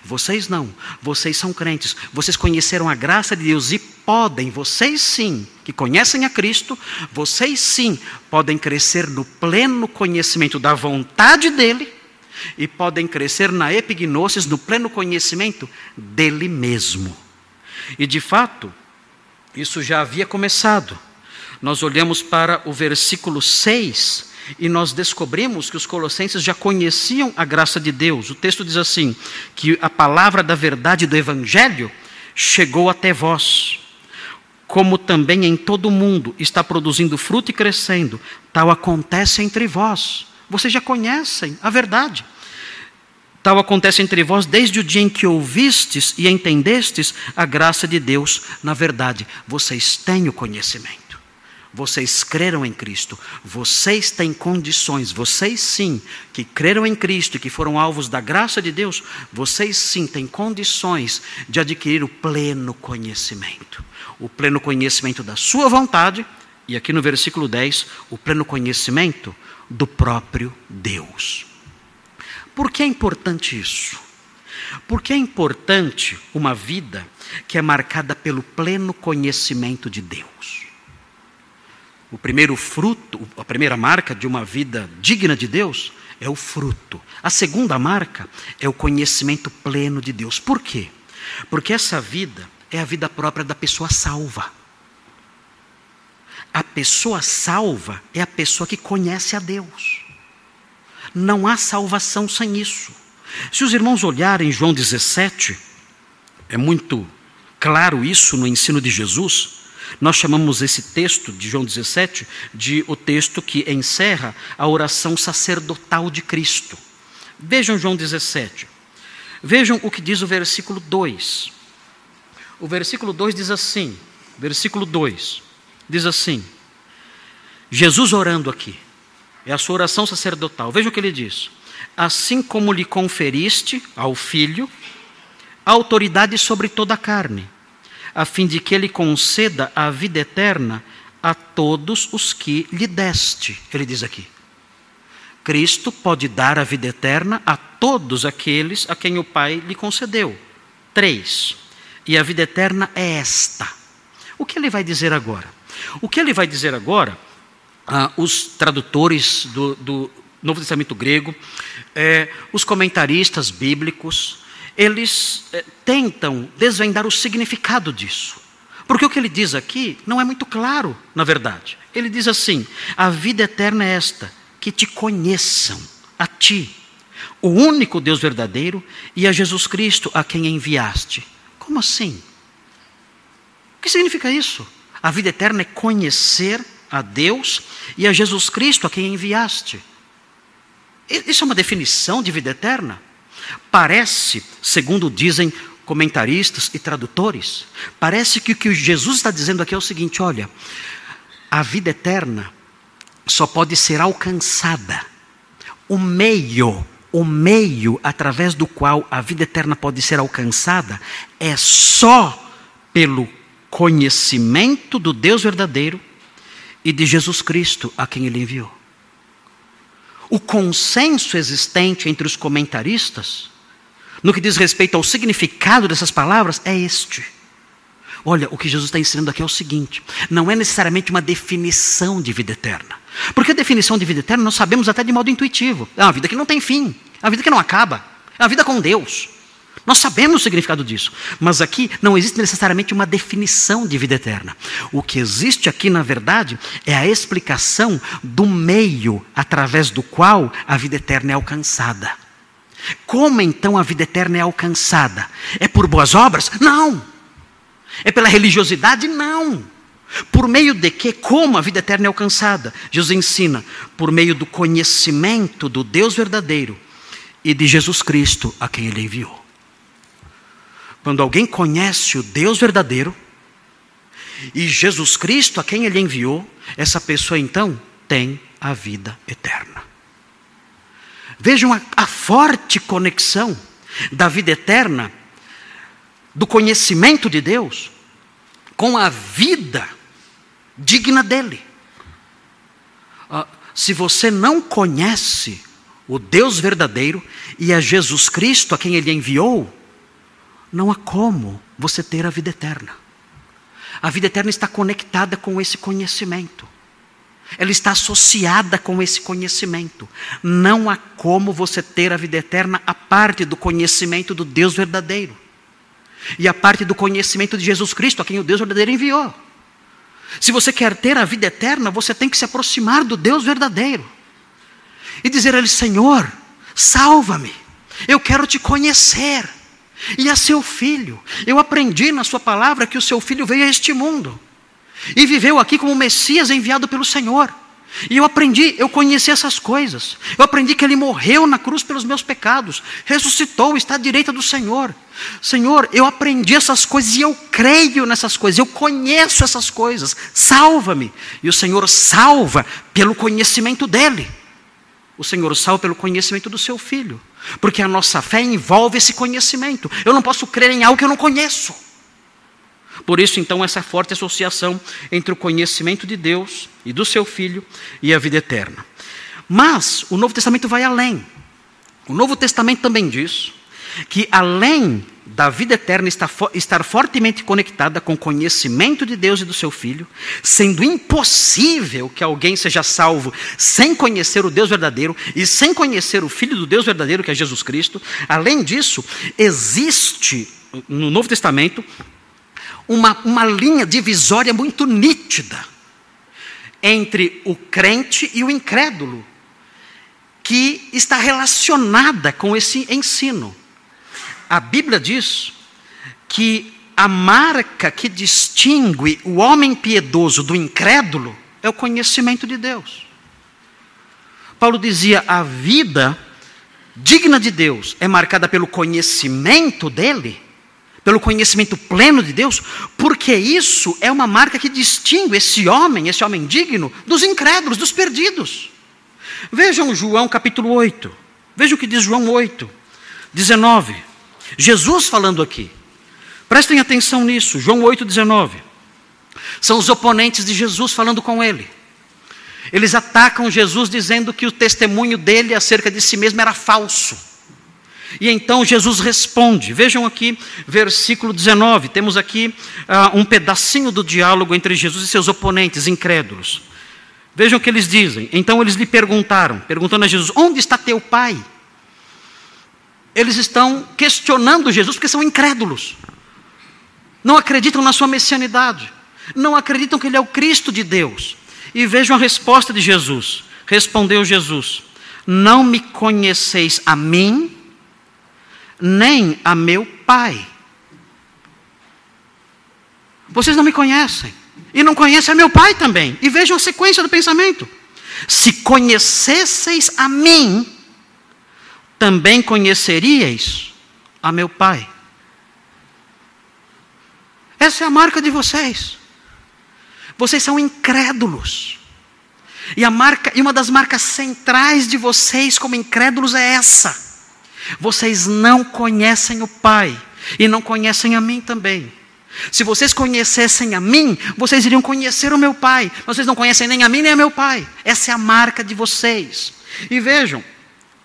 Vocês não, vocês são crentes, vocês conheceram a graça de Deus e podem, vocês sim, que conhecem a Cristo, vocês sim podem crescer no pleno conhecimento da vontade dEle e podem crescer na epignosis, no pleno conhecimento dEle mesmo. E de fato, isso já havia começado nós olhamos para o versículo 6 e nós descobrimos que os colossenses já conheciam a graça de Deus. O texto diz assim: que a palavra da verdade do Evangelho chegou até vós, como também em todo o mundo está produzindo fruto e crescendo, tal acontece entre vós. Vocês já conhecem a verdade. Tal acontece entre vós desde o dia em que ouvistes e entendestes a graça de Deus na verdade. Vocês têm o conhecimento. Vocês creram em Cristo. Vocês têm condições. Vocês sim, que creram em Cristo e que foram alvos da graça de Deus, vocês sim têm condições de adquirir o pleno conhecimento. O pleno conhecimento da sua vontade, e aqui no versículo 10, o pleno conhecimento do próprio Deus. Por que é importante isso? Porque é importante uma vida que é marcada pelo pleno conhecimento de Deus. O primeiro fruto, a primeira marca de uma vida digna de Deus é o fruto. A segunda marca é o conhecimento pleno de Deus. Por quê? Porque essa vida é a vida própria da pessoa salva. A pessoa salva é a pessoa que conhece a Deus. Não há salvação sem isso. Se os irmãos olharem João 17, é muito claro isso no ensino de Jesus. Nós chamamos esse texto de João 17 de o texto que encerra a oração sacerdotal de Cristo. Vejam João 17. Vejam o que diz o versículo 2. O versículo 2 diz assim: versículo 2 diz assim: Jesus orando aqui, é a sua oração sacerdotal. Veja o que ele diz: Assim como lhe conferiste ao Filho autoridade sobre toda a carne a fim de que ele conceda a vida eterna a todos os que lhe deste. Ele diz aqui. Cristo pode dar a vida eterna a todos aqueles a quem o Pai lhe concedeu. Três. E a vida eterna é esta. O que ele vai dizer agora? O que ele vai dizer agora, ah, os tradutores do, do, Novo Testamento grego, eh, os comentaristas bíblicos, eles eh, tentam desvendar o significado disso. Porque o que ele diz aqui não é muito claro, na verdade. Ele diz assim: a vida eterna é esta, que te conheçam, a ti, o único Deus verdadeiro, e a Jesus Cristo a quem enviaste. Como assim? O que significa isso? A vida eterna é conhecer a Deus e a Jesus Cristo a quem enviaste. Isso é uma definição de vida eterna? Parece, segundo dizem comentaristas e tradutores, parece que o que Jesus está dizendo aqui é o seguinte: olha, a vida eterna só pode ser alcançada. O meio, o meio através do qual a vida eterna pode ser alcançada é só pelo conhecimento do Deus verdadeiro e de Jesus Cristo a quem ele enviou. O consenso existente entre os comentaristas, no que diz respeito ao significado dessas palavras, é este. Olha, o que Jesus está ensinando aqui é o seguinte: não é necessariamente uma definição de vida eterna. Porque a definição de vida eterna nós sabemos até de modo intuitivo. É uma vida que não tem fim, é uma vida que não acaba, é uma vida com Deus. Nós sabemos o significado disso, mas aqui não existe necessariamente uma definição de vida eterna. O que existe aqui, na verdade, é a explicação do meio através do qual a vida eterna é alcançada. Como então a vida eterna é alcançada? É por boas obras? Não. É pela religiosidade? Não. Por meio de que? Como a vida eterna é alcançada? Jesus ensina por meio do conhecimento do Deus verdadeiro e de Jesus Cristo a quem ele enviou. Quando alguém conhece o Deus verdadeiro e Jesus Cristo a quem ele enviou, essa pessoa então tem a vida eterna. Vejam a, a forte conexão da vida eterna, do conhecimento de Deus, com a vida digna dele. Ah, se você não conhece o Deus verdadeiro e a Jesus Cristo a quem ele enviou, não há como você ter a vida eterna. A vida eterna está conectada com esse conhecimento. Ela está associada com esse conhecimento. Não há como você ter a vida eterna a parte do conhecimento do Deus verdadeiro. E a parte do conhecimento de Jesus Cristo, a quem o Deus verdadeiro enviou. Se você quer ter a vida eterna, você tem que se aproximar do Deus verdadeiro. E dizer a Ele: Senhor, salva-me. Eu quero te conhecer e a seu filho. Eu aprendi na sua palavra que o seu filho veio a este mundo e viveu aqui como Messias enviado pelo Senhor. E eu aprendi, eu conheci essas coisas. Eu aprendi que Ele morreu na cruz pelos meus pecados, ressuscitou, está à direita do Senhor. Senhor, eu aprendi essas coisas e eu creio nessas coisas, eu conheço essas coisas. Salva-me. E o Senhor salva pelo conhecimento dEle. O Senhor salva pelo conhecimento do seu Filho. Porque a nossa fé envolve esse conhecimento. Eu não posso crer em algo que eu não conheço. Por isso, então, essa forte associação entre o conhecimento de Deus e do seu Filho e a vida eterna. Mas o Novo Testamento vai além. O Novo Testamento também diz que, além da vida eterna estar fortemente conectada com o conhecimento de Deus e do seu Filho, sendo impossível que alguém seja salvo sem conhecer o Deus verdadeiro e sem conhecer o Filho do Deus verdadeiro, que é Jesus Cristo, além disso, existe no Novo Testamento uma, uma linha divisória muito nítida entre o crente e o incrédulo, que está relacionada com esse ensino. A Bíblia diz que a marca que distingue o homem piedoso do incrédulo é o conhecimento de Deus. Paulo dizia: a vida digna de Deus é marcada pelo conhecimento dele pelo conhecimento pleno de Deus, porque isso é uma marca que distingue esse homem, esse homem digno, dos incrédulos, dos perdidos. Vejam João capítulo 8. Veja o que diz João 8, 19. Jesus falando aqui. Prestem atenção nisso, João 8, 19. São os oponentes de Jesus falando com ele. Eles atacam Jesus dizendo que o testemunho dele acerca de si mesmo era falso. E então Jesus responde. Vejam aqui, versículo 19. Temos aqui uh, um pedacinho do diálogo entre Jesus e seus oponentes incrédulos. Vejam o que eles dizem. Então eles lhe perguntaram, perguntando a Jesus: Onde está teu pai? Eles estão questionando Jesus porque são incrédulos. Não acreditam na sua messianidade. Não acreditam que ele é o Cristo de Deus. E vejam a resposta de Jesus. Respondeu Jesus: Não me conheceis a mim, nem a meu Pai. Vocês não me conhecem. E não conhecem a meu Pai também. E vejam a sequência do pensamento. Se conhecesseis a mim, também conheceríeis a meu Pai. Essa é a marca de vocês. Vocês são incrédulos. E a marca, e uma das marcas centrais de vocês como incrédulos é essa. Vocês não conhecem o Pai e não conhecem a mim também. Se vocês conhecessem a mim, vocês iriam conhecer o meu Pai. Vocês não conhecem nem a mim nem a meu Pai. Essa é a marca de vocês. E vejam,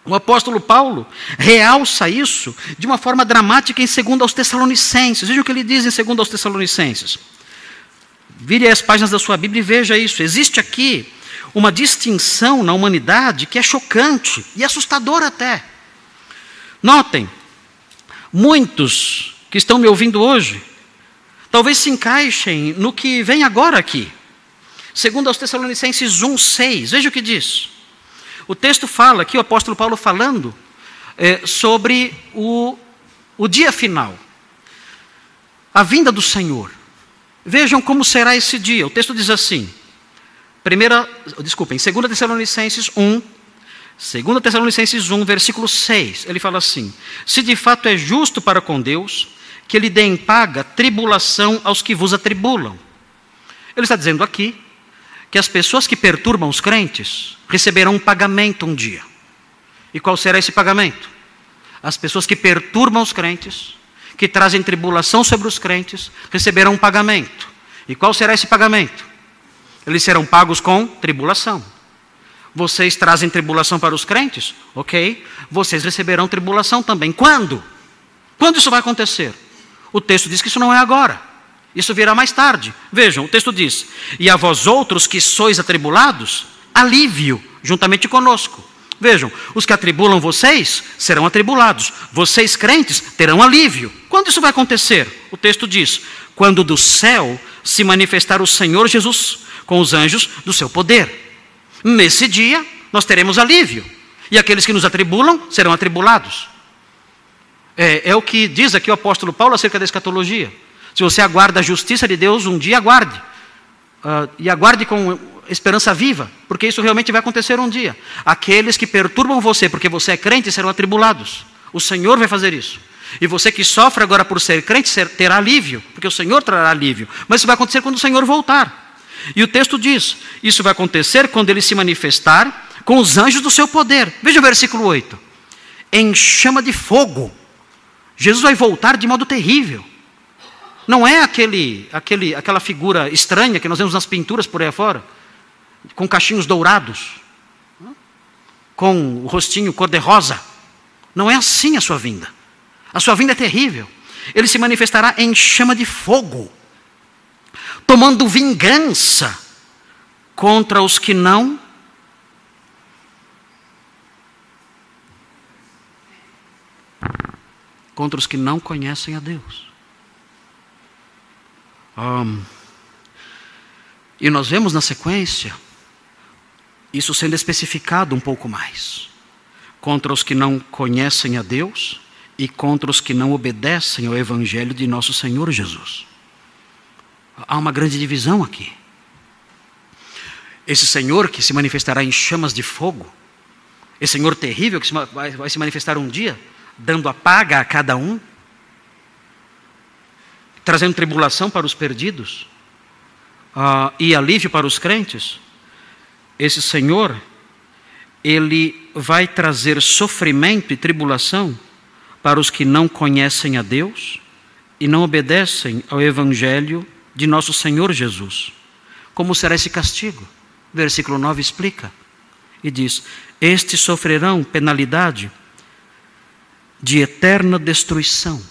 o apóstolo Paulo realça isso de uma forma dramática em 2 aos Tessalonicenses. Veja o que ele diz em 2 aos Tessalonicenses. Vire as páginas da sua Bíblia e veja isso. Existe aqui uma distinção na humanidade que é chocante e assustadora até. Notem, muitos que estão me ouvindo hoje, talvez se encaixem no que vem agora aqui. Segundo aos Tessalonicenses 1,6, veja o que diz. O texto fala aqui, o apóstolo Paulo falando é, sobre o, o dia final, a vinda do Senhor. Vejam como será esse dia. O texto diz assim, primeira, desculpem, 2 Tessalonicenses 1, 2 Tessalonicenses 1, versículo 6, ele fala assim: Se de fato é justo para com Deus, que ele dê em paga tribulação aos que vos atribulam. Ele está dizendo aqui que as pessoas que perturbam os crentes receberão um pagamento um dia. E qual será esse pagamento? As pessoas que perturbam os crentes, que trazem tribulação sobre os crentes, receberão um pagamento. E qual será esse pagamento? Eles serão pagos com tribulação. Vocês trazem tribulação para os crentes? Ok. Vocês receberão tribulação também. Quando? Quando isso vai acontecer? O texto diz que isso não é agora. Isso virá mais tarde. Vejam, o texto diz: E a vós outros que sois atribulados, alívio juntamente conosco. Vejam, os que atribulam vocês serão atribulados. Vocês crentes terão alívio. Quando isso vai acontecer? O texto diz: Quando do céu se manifestar o Senhor Jesus com os anjos do seu poder. Nesse dia, nós teremos alívio. E aqueles que nos atribulam serão atribulados. É, é, o que diz aqui o apóstolo Paulo acerca da escatologia. Se você aguarda a justiça de Deus, um dia aguarde. Uh, e aguarde com esperança viva, porque isso realmente vai acontecer um dia. Aqueles que perturbam você porque você é crente serão atribulados. O Senhor vai fazer isso. E você que sofre agora por ser crente terá alívio, porque o Senhor trará alívio. Mas isso vai acontecer quando o Senhor voltar. E o texto diz: isso vai acontecer quando ele se manifestar com os anjos do seu poder. Veja o versículo 8: em chama de fogo. Jesus vai voltar de modo terrível. Não é aquele, aquele, aquela figura estranha que nós vemos nas pinturas por aí fora, com cachinhos dourados, com o rostinho cor-de-rosa. Não é assim a sua vinda. A sua vinda é terrível. Ele se manifestará em chama de fogo, tomando vingança contra os que não contra os que não conhecem a Deus. Um, e nós vemos na sequência isso sendo especificado um pouco mais. Contra os que não conhecem a Deus e contra os que não obedecem ao Evangelho de nosso Senhor Jesus. Há uma grande divisão aqui. Esse Senhor que se manifestará em chamas de fogo, esse Senhor terrível que vai se manifestar um dia, dando a paga a cada um, trazendo tribulação para os perdidos uh, e alívio para os crentes, esse Senhor, ele vai trazer sofrimento e tribulação para os que não conhecem a Deus e não obedecem ao Evangelho de nosso Senhor Jesus. Como será esse castigo? Versículo 9 explica e diz: Estes sofrerão penalidade de eterna destruição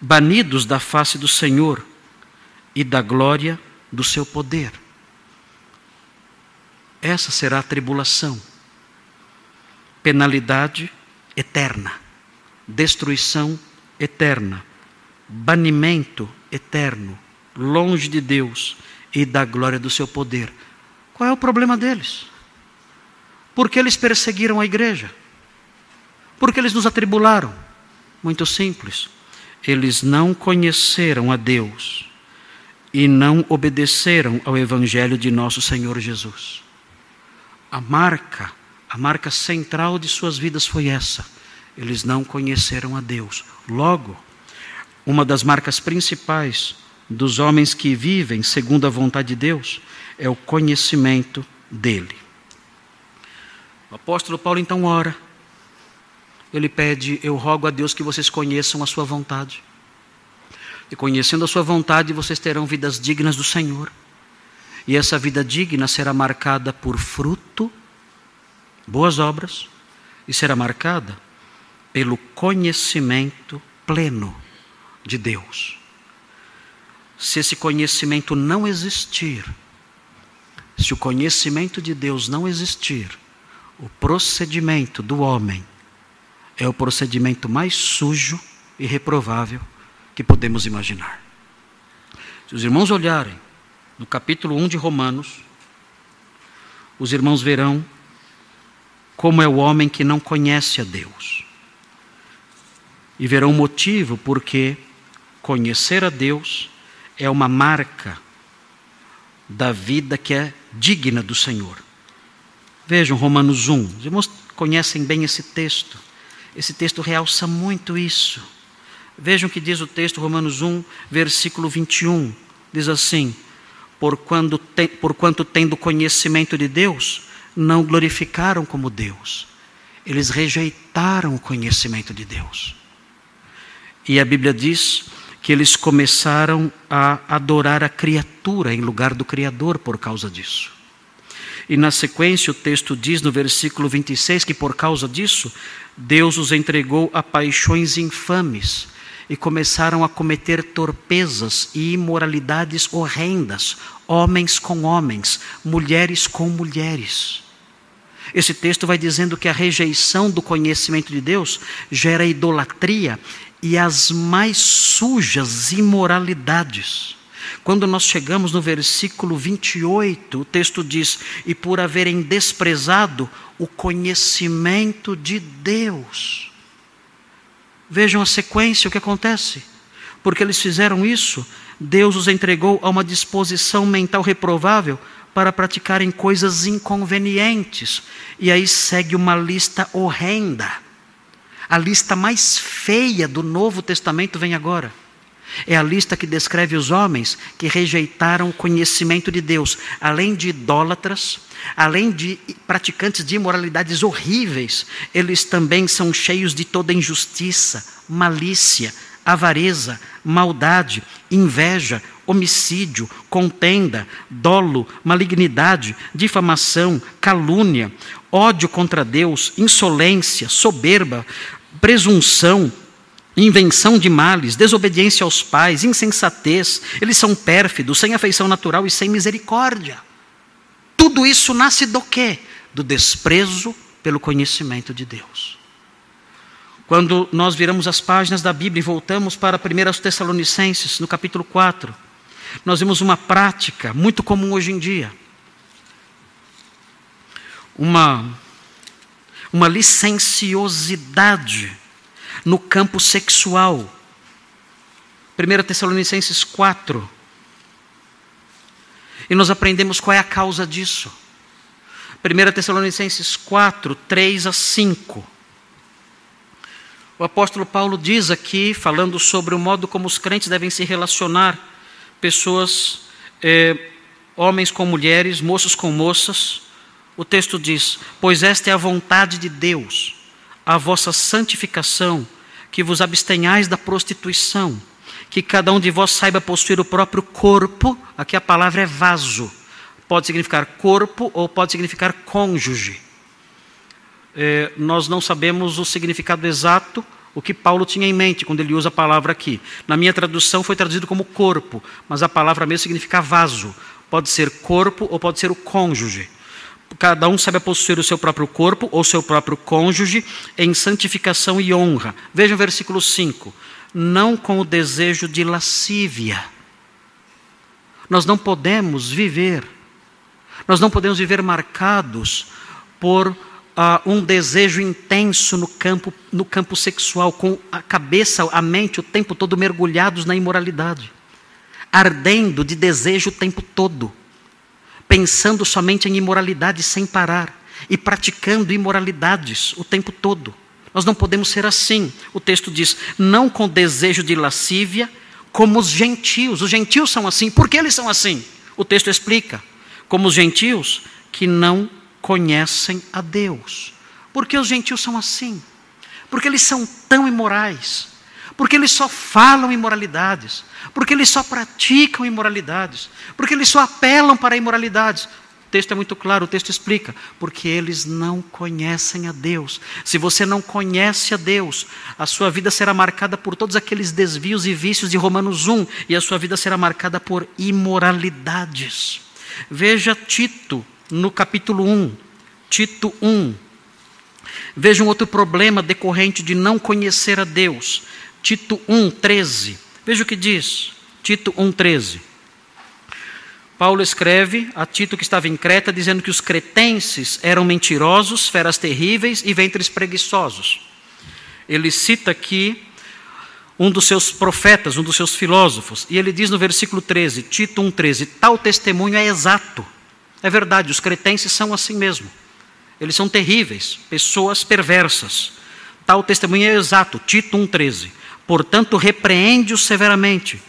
banidos da face do Senhor e da glória do seu poder. Essa será a tribulação, penalidade eterna, destruição eterna, banimento eterno, longe de Deus e da glória do seu poder. Qual é o problema deles? Porque eles perseguiram a igreja? Porque eles nos atribularam? Muito simples eles não conheceram a Deus e não obedeceram ao Evangelho de nosso Senhor Jesus. A marca, a marca central de suas vidas foi essa. Eles não conheceram a Deus. Logo, uma das marcas principais dos homens que vivem segundo a vontade de Deus é o conhecimento dele. O apóstolo Paulo então ora ele pede: Eu rogo a Deus que vocês conheçam a Sua vontade. E conhecendo a Sua vontade, vocês terão vidas dignas do Senhor. E essa vida digna será marcada por fruto, boas obras, e será marcada pelo conhecimento pleno de Deus. Se esse conhecimento não existir, se o conhecimento de Deus não existir, o procedimento do homem é o procedimento mais sujo e reprovável que podemos imaginar. Se os irmãos olharem no capítulo 1 de Romanos, os irmãos verão como é o homem que não conhece a Deus. E verão o motivo porque conhecer a Deus é uma marca da vida que é digna do Senhor. Vejam Romanos 1. Os irmãos conhecem bem esse texto. Esse texto realça muito isso. Vejam o que diz o texto, Romanos 1, versículo 21. Diz assim: por, quando te, por quanto tendo conhecimento de Deus, não glorificaram como Deus. Eles rejeitaram o conhecimento de Deus. E a Bíblia diz que eles começaram a adorar a criatura em lugar do Criador por causa disso. E na sequência o texto diz no versículo 26 que por causa disso Deus os entregou a paixões infames e começaram a cometer torpezas e imoralidades horrendas, homens com homens, mulheres com mulheres. Esse texto vai dizendo que a rejeição do conhecimento de Deus gera idolatria e as mais sujas imoralidades. Quando nós chegamos no versículo 28, o texto diz: E por haverem desprezado o conhecimento de Deus. Vejam a sequência, o que acontece. Porque eles fizeram isso, Deus os entregou a uma disposição mental reprovável para praticarem coisas inconvenientes. E aí segue uma lista horrenda. A lista mais feia do Novo Testamento vem agora. É a lista que descreve os homens que rejeitaram o conhecimento de Deus, além de idólatras, além de praticantes de imoralidades horríveis, eles também são cheios de toda injustiça, malícia, avareza, maldade, inveja, homicídio, contenda, dolo, malignidade, difamação, calúnia, ódio contra Deus, insolência, soberba, presunção, invenção de males, desobediência aos pais, insensatez, eles são pérfidos, sem afeição natural e sem misericórdia. Tudo isso nasce do quê? Do desprezo pelo conhecimento de Deus. Quando nós viramos as páginas da Bíblia e voltamos para 1 Tessalonicenses, no capítulo 4, nós vemos uma prática muito comum hoje em dia. Uma, uma licenciosidade no campo sexual. 1 Tessalonicenses 4. E nós aprendemos qual é a causa disso. 1 Tessalonicenses 4, 3 a 5. O apóstolo Paulo diz aqui, falando sobre o modo como os crentes devem se relacionar, pessoas, eh, homens com mulheres, moços com moças. O texto diz: Pois esta é a vontade de Deus, a vossa santificação, que vos abstenhais da prostituição, que cada um de vós saiba possuir o próprio corpo, aqui a palavra é vaso, pode significar corpo ou pode significar cônjuge eh, nós não sabemos o significado exato, o que Paulo tinha em mente quando ele usa a palavra aqui. Na minha tradução foi traduzido como corpo, mas a palavra mesmo significa vaso. Pode ser corpo ou pode ser o cônjuge. Cada um sabe possuir o seu próprio corpo ou seu próprio cônjuge em santificação e honra. Veja o versículo 5. Não com o desejo de lascívia. Nós não podemos viver, nós não podemos viver marcados por uh, um desejo intenso no campo, no campo sexual, com a cabeça, a mente o tempo todo mergulhados na imoralidade, ardendo de desejo o tempo todo, pensando somente em imoralidade sem parar e praticando imoralidades o tempo todo. Nós não podemos ser assim. O texto diz: não com desejo de lascívia, como os gentios. Os gentios são assim. Por que eles são assim? O texto explica: como os gentios que não conhecem a Deus. Porque os gentios são assim. Porque eles são tão imorais. Porque eles só falam imoralidades. Porque eles só praticam imoralidades. Porque eles só apelam para imoralidades. O texto é muito claro, o texto explica. Porque eles não conhecem a Deus. Se você não conhece a Deus, a sua vida será marcada por todos aqueles desvios e vícios de Romanos 1. E a sua vida será marcada por imoralidades. Veja Tito no capítulo 1, Tito 1. Veja um outro problema decorrente de não conhecer a Deus. Tito 1, 13. Veja o que diz. Tito 1, 13. Paulo escreve a Tito que estava em Creta, dizendo que os cretenses eram mentirosos, feras terríveis e ventres preguiçosos. Ele cita aqui um dos seus profetas, um dos seus filósofos, e ele diz no versículo 13, Tito 1,13: tal testemunho é exato é verdade, os cretenses são assim mesmo. Eles são terríveis, pessoas perversas. Tal testemunho é exato, Tito 1,13. Portanto, repreende-os severamente,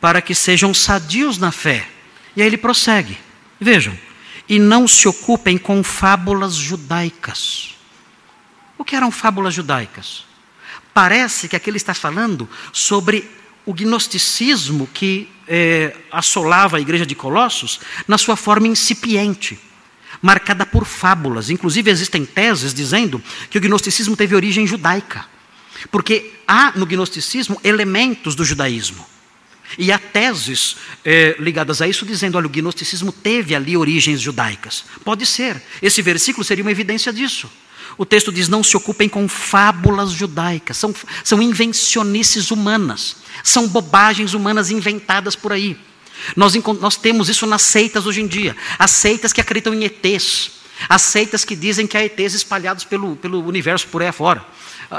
para que sejam sadios na fé. E aí ele prossegue. Vejam, e não se ocupem com fábulas judaicas. O que eram fábulas judaicas? Parece que aqui ele está falando sobre o gnosticismo que é, assolava a igreja de Colossos na sua forma incipiente, marcada por fábulas. Inclusive, existem teses dizendo que o gnosticismo teve origem judaica, porque há no gnosticismo elementos do judaísmo. E há teses é, ligadas a isso dizendo: olha, o gnosticismo teve ali origens judaicas. Pode ser. Esse versículo seria uma evidência disso. O texto diz: não se ocupem com fábulas judaicas, são, são invencionices humanas, são bobagens humanas inventadas por aí. Nós, nós temos isso nas seitas hoje em dia, as seitas que acreditam em ETs, as seitas que dizem que há ETs espalhados pelo, pelo universo por aí afora,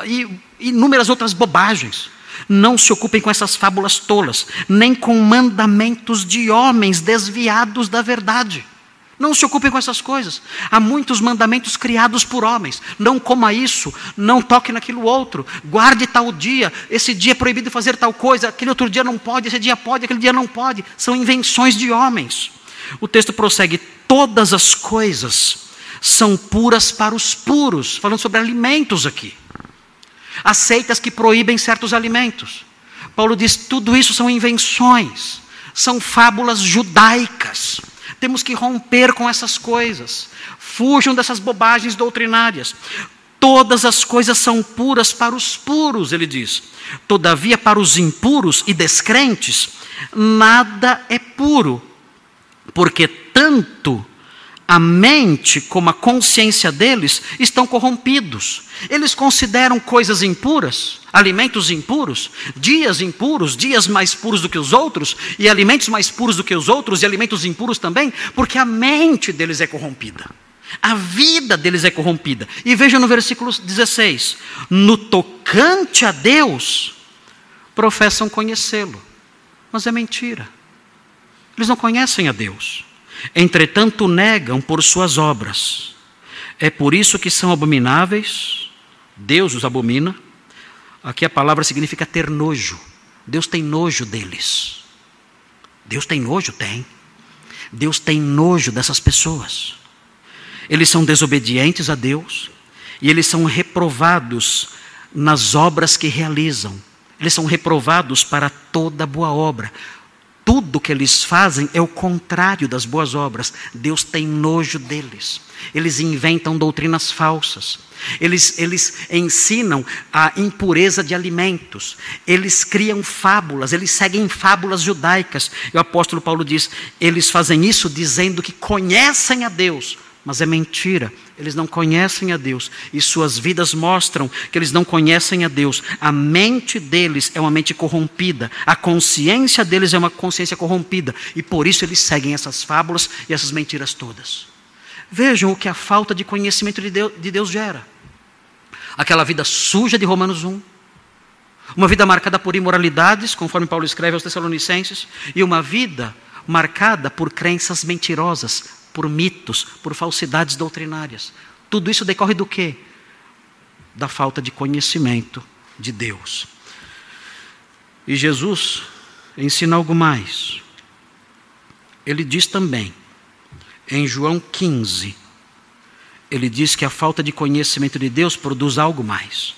e inúmeras outras bobagens Não se ocupem com essas fábulas tolas, nem com mandamentos de homens desviados da verdade. Não se ocupem com essas coisas. Há muitos mandamentos criados por homens. Não coma isso, não toque naquilo outro, guarde tal dia, esse dia é proibido fazer tal coisa, aquele outro dia não pode, esse dia pode, aquele dia não pode. São invenções de homens. O texto prossegue: todas as coisas são puras para os puros, falando sobre alimentos aqui. Aceitas que proíbem certos alimentos. Paulo diz: tudo isso são invenções, são fábulas judaicas. Temos que romper com essas coisas. Fujam dessas bobagens doutrinárias. Todas as coisas são puras para os puros, ele diz. Todavia, para os impuros e descrentes, nada é puro, porque tanto a mente como a consciência deles estão corrompidos. Eles consideram coisas impuras, alimentos impuros, dias impuros, dias mais puros do que os outros, e alimentos mais puros do que os outros, e alimentos impuros também, porque a mente deles é corrompida. A vida deles é corrompida. E veja no versículo 16: No tocante a Deus, professam conhecê-lo, mas é mentira. Eles não conhecem a Deus entretanto negam por suas obras. É por isso que são abomináveis, Deus os abomina. Aqui a palavra significa ter nojo. Deus tem nojo deles. Deus tem nojo? Tem. Deus tem nojo dessas pessoas. Eles são desobedientes a Deus e eles são reprovados nas obras que realizam. Eles são reprovados para toda boa obra tudo que eles fazem é o contrário das boas obras. Deus tem nojo deles. Eles inventam doutrinas falsas. Eles, eles ensinam a impureza de alimentos. Eles criam fábulas. Eles seguem fábulas judaicas. E o apóstolo Paulo diz: eles fazem isso dizendo que conhecem a Deus mas é mentira. Eles não conhecem a Deus e suas vidas mostram que eles não conhecem a Deus. A mente deles é uma mente corrompida, a consciência deles é uma consciência corrompida e por isso eles seguem essas fábulas e essas mentiras todas. Vejam o que a falta de conhecimento de Deus, de Deus gera. Aquela vida suja de Romanos 1, uma vida marcada por imoralidades, conforme Paulo escreve aos Tessalonicenses, e uma vida marcada por crenças mentirosas, por mitos, por falsidades doutrinárias. Tudo isso decorre do quê? Da falta de conhecimento de Deus. E Jesus ensina algo mais. Ele diz também, em João 15, ele diz que a falta de conhecimento de Deus produz algo mais.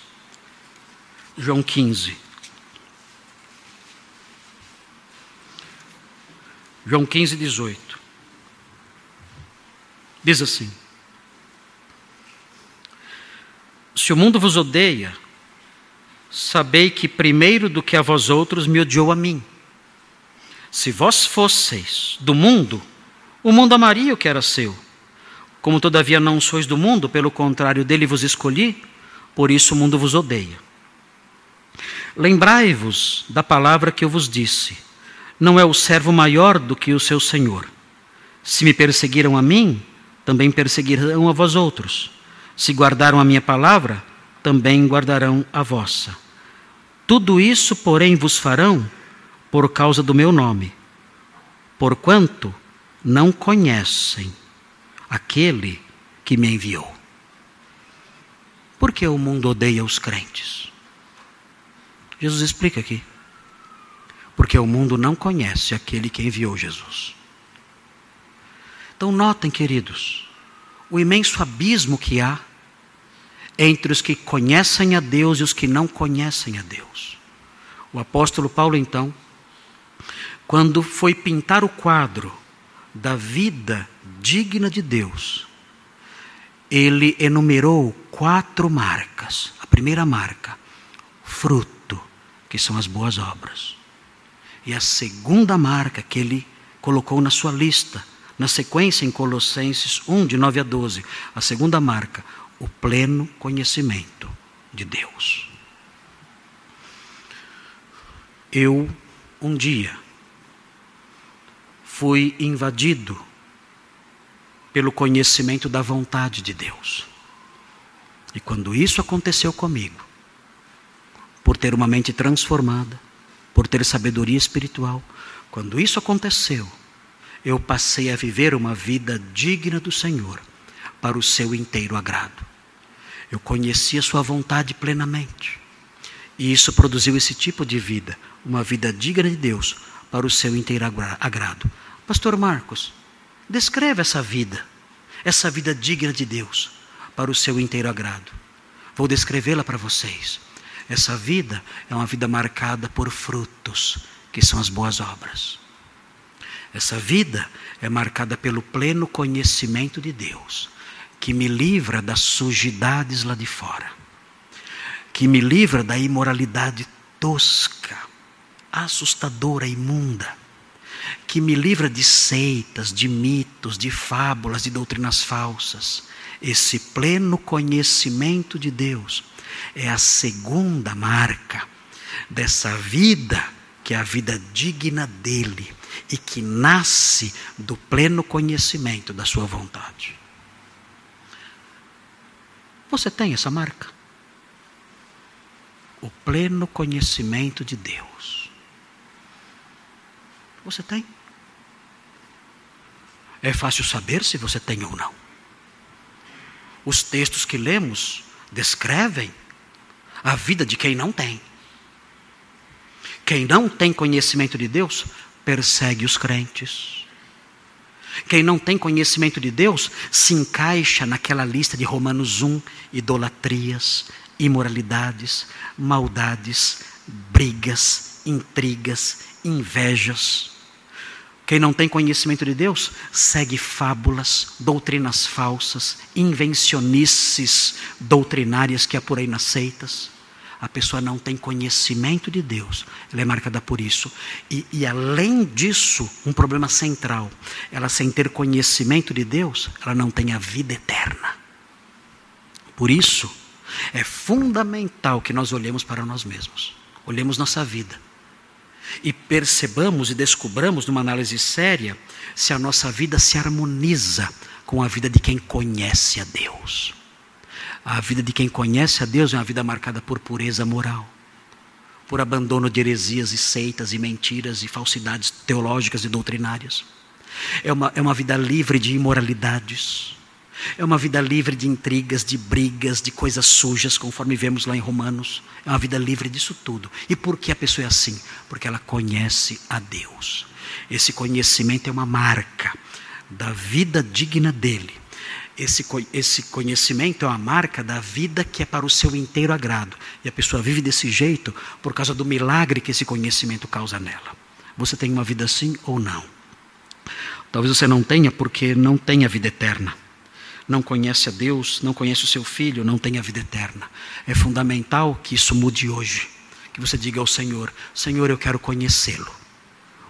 João 15. João 15, 18. Diz assim: Se o mundo vos odeia, sabei que primeiro do que a vós outros me odiou a mim. Se vós fosseis do mundo, o mundo amaria o que era seu. Como todavia não sois do mundo, pelo contrário, dele vos escolhi, por isso o mundo vos odeia. Lembrai-vos da palavra que eu vos disse: Não é o servo maior do que o seu senhor. Se me perseguiram a mim, também perseguirão a vós outros. Se guardaram a minha palavra, também guardarão a vossa. Tudo isso, porém, vos farão por causa do meu nome, porquanto não conhecem aquele que me enviou. Por que o mundo odeia os crentes? Jesus explica aqui. Porque o mundo não conhece aquele que enviou Jesus. Então, notem, queridos, o imenso abismo que há entre os que conhecem a Deus e os que não conhecem a Deus. O apóstolo Paulo, então, quando foi pintar o quadro da vida digna de Deus, ele enumerou quatro marcas. A primeira marca, fruto, que são as boas obras. E a segunda marca que ele colocou na sua lista na sequência, em Colossenses 1, de 9 a 12, a segunda marca, o pleno conhecimento de Deus. Eu, um dia, fui invadido pelo conhecimento da vontade de Deus. E quando isso aconteceu comigo, por ter uma mente transformada, por ter sabedoria espiritual. Quando isso aconteceu, eu passei a viver uma vida digna do Senhor, para o seu inteiro agrado. Eu conheci a sua vontade plenamente. E isso produziu esse tipo de vida, uma vida digna de Deus, para o seu inteiro agrado. Pastor Marcos, descreva essa vida, essa vida digna de Deus, para o seu inteiro agrado. Vou descrevê-la para vocês. Essa vida é uma vida marcada por frutos, que são as boas obras. Essa vida é marcada pelo pleno conhecimento de Deus, que me livra das sujidades lá de fora, que me livra da imoralidade tosca, assustadora, imunda, que me livra de seitas, de mitos, de fábulas, de doutrinas falsas. Esse pleno conhecimento de Deus é a segunda marca dessa vida, que é a vida digna dele e que nasce do pleno conhecimento da sua vontade. Você tem essa marca? O pleno conhecimento de Deus. Você tem? É fácil saber se você tem ou não. Os textos que lemos descrevem a vida de quem não tem. Quem não tem conhecimento de Deus persegue os crentes. Quem não tem conhecimento de Deus se encaixa naquela lista de Romanos 1: idolatrias, imoralidades, maldades, brigas, intrigas, invejas. Quem não tem conhecimento de Deus segue fábulas, doutrinas falsas, invencionices doutrinárias que há por aí nas seitas a pessoa não tem conhecimento de Deus, ela é marcada por isso. E, e, além disso, um problema central: ela sem ter conhecimento de Deus, ela não tem a vida eterna. Por isso, é fundamental que nós olhemos para nós mesmos, olhemos nossa vida e percebamos e descubramos numa análise séria se a nossa vida se harmoniza com a vida de quem conhece a Deus. A vida de quem conhece a Deus é uma vida marcada por pureza moral, por abandono de heresias e seitas e mentiras e falsidades teológicas e doutrinárias. É uma, é uma vida livre de imoralidades. É uma vida livre de intrigas, de brigas, de coisas sujas, conforme vemos lá em Romanos. É uma vida livre disso tudo. E por que a pessoa é assim? Porque ela conhece a Deus. Esse conhecimento é uma marca da vida digna dele esse, esse conhecimento é uma marca da vida que é para o seu inteiro agrado. E a pessoa vive desse jeito por causa do milagre que esse conhecimento causa nela. Você tem uma vida assim ou não? Talvez você não tenha porque não tem a vida eterna. Não conhece a Deus, não conhece o seu filho, não tem a vida eterna. É fundamental que isso mude hoje. Que você diga ao Senhor: Senhor, eu quero conhecê-lo.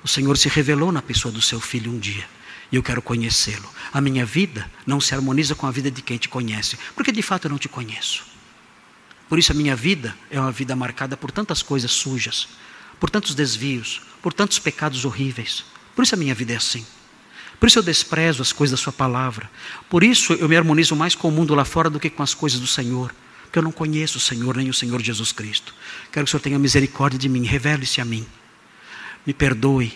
O Senhor se revelou na pessoa do seu filho um dia e eu quero conhecê-lo. A minha vida não se harmoniza com a vida de quem te conhece, porque de fato eu não te conheço. Por isso a minha vida é uma vida marcada por tantas coisas sujas, por tantos desvios, por tantos pecados horríveis. Por isso a minha vida é assim. Por isso eu desprezo as coisas da Sua palavra. Por isso eu me harmonizo mais com o mundo lá fora do que com as coisas do Senhor. Porque eu não conheço o Senhor nem o Senhor Jesus Cristo. Quero que o Senhor tenha misericórdia de mim, revele-se a mim. Me perdoe,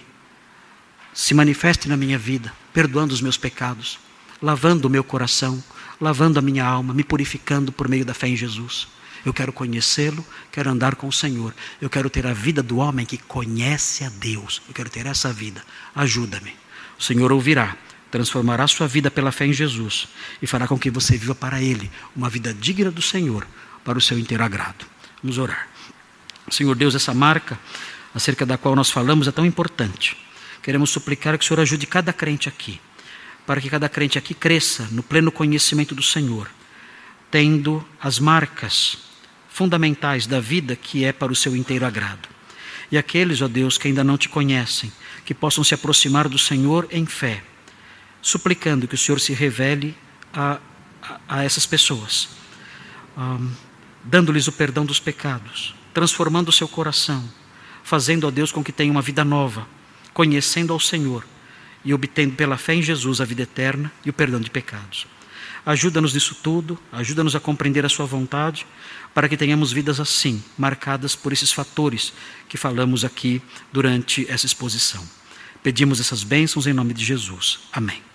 se manifeste na minha vida, perdoando os meus pecados, lavando o meu coração, lavando a minha alma, me purificando por meio da fé em Jesus. Eu quero conhecê-lo, quero andar com o Senhor. Eu quero ter a vida do homem que conhece a Deus. Eu quero ter essa vida. Ajuda-me. O Senhor ouvirá, transformará sua vida pela fé em Jesus e fará com que você viva para Ele uma vida digna do Senhor, para o seu inteiro agrado. Vamos orar. Senhor Deus, essa marca acerca da qual nós falamos é tão importante. Queremos suplicar que o Senhor ajude cada crente aqui, para que cada crente aqui cresça no pleno conhecimento do Senhor, tendo as marcas fundamentais da vida que é para o seu inteiro agrado. E aqueles, ó Deus, que ainda não te conhecem, que possam se aproximar do Senhor em fé, suplicando que o Senhor se revele a, a, a essas pessoas, um, dando-lhes o perdão dos pecados, transformando o seu coração, fazendo, ó Deus, com que tenham uma vida nova conhecendo ao Senhor e obtendo pela fé em Jesus a vida eterna e o perdão de pecados. ajuda-nos nisso tudo, ajuda-nos a compreender a Sua vontade, para que tenhamos vidas assim, marcadas por esses fatores que falamos aqui durante essa exposição. Pedimos essas bênçãos em nome de Jesus. Amém.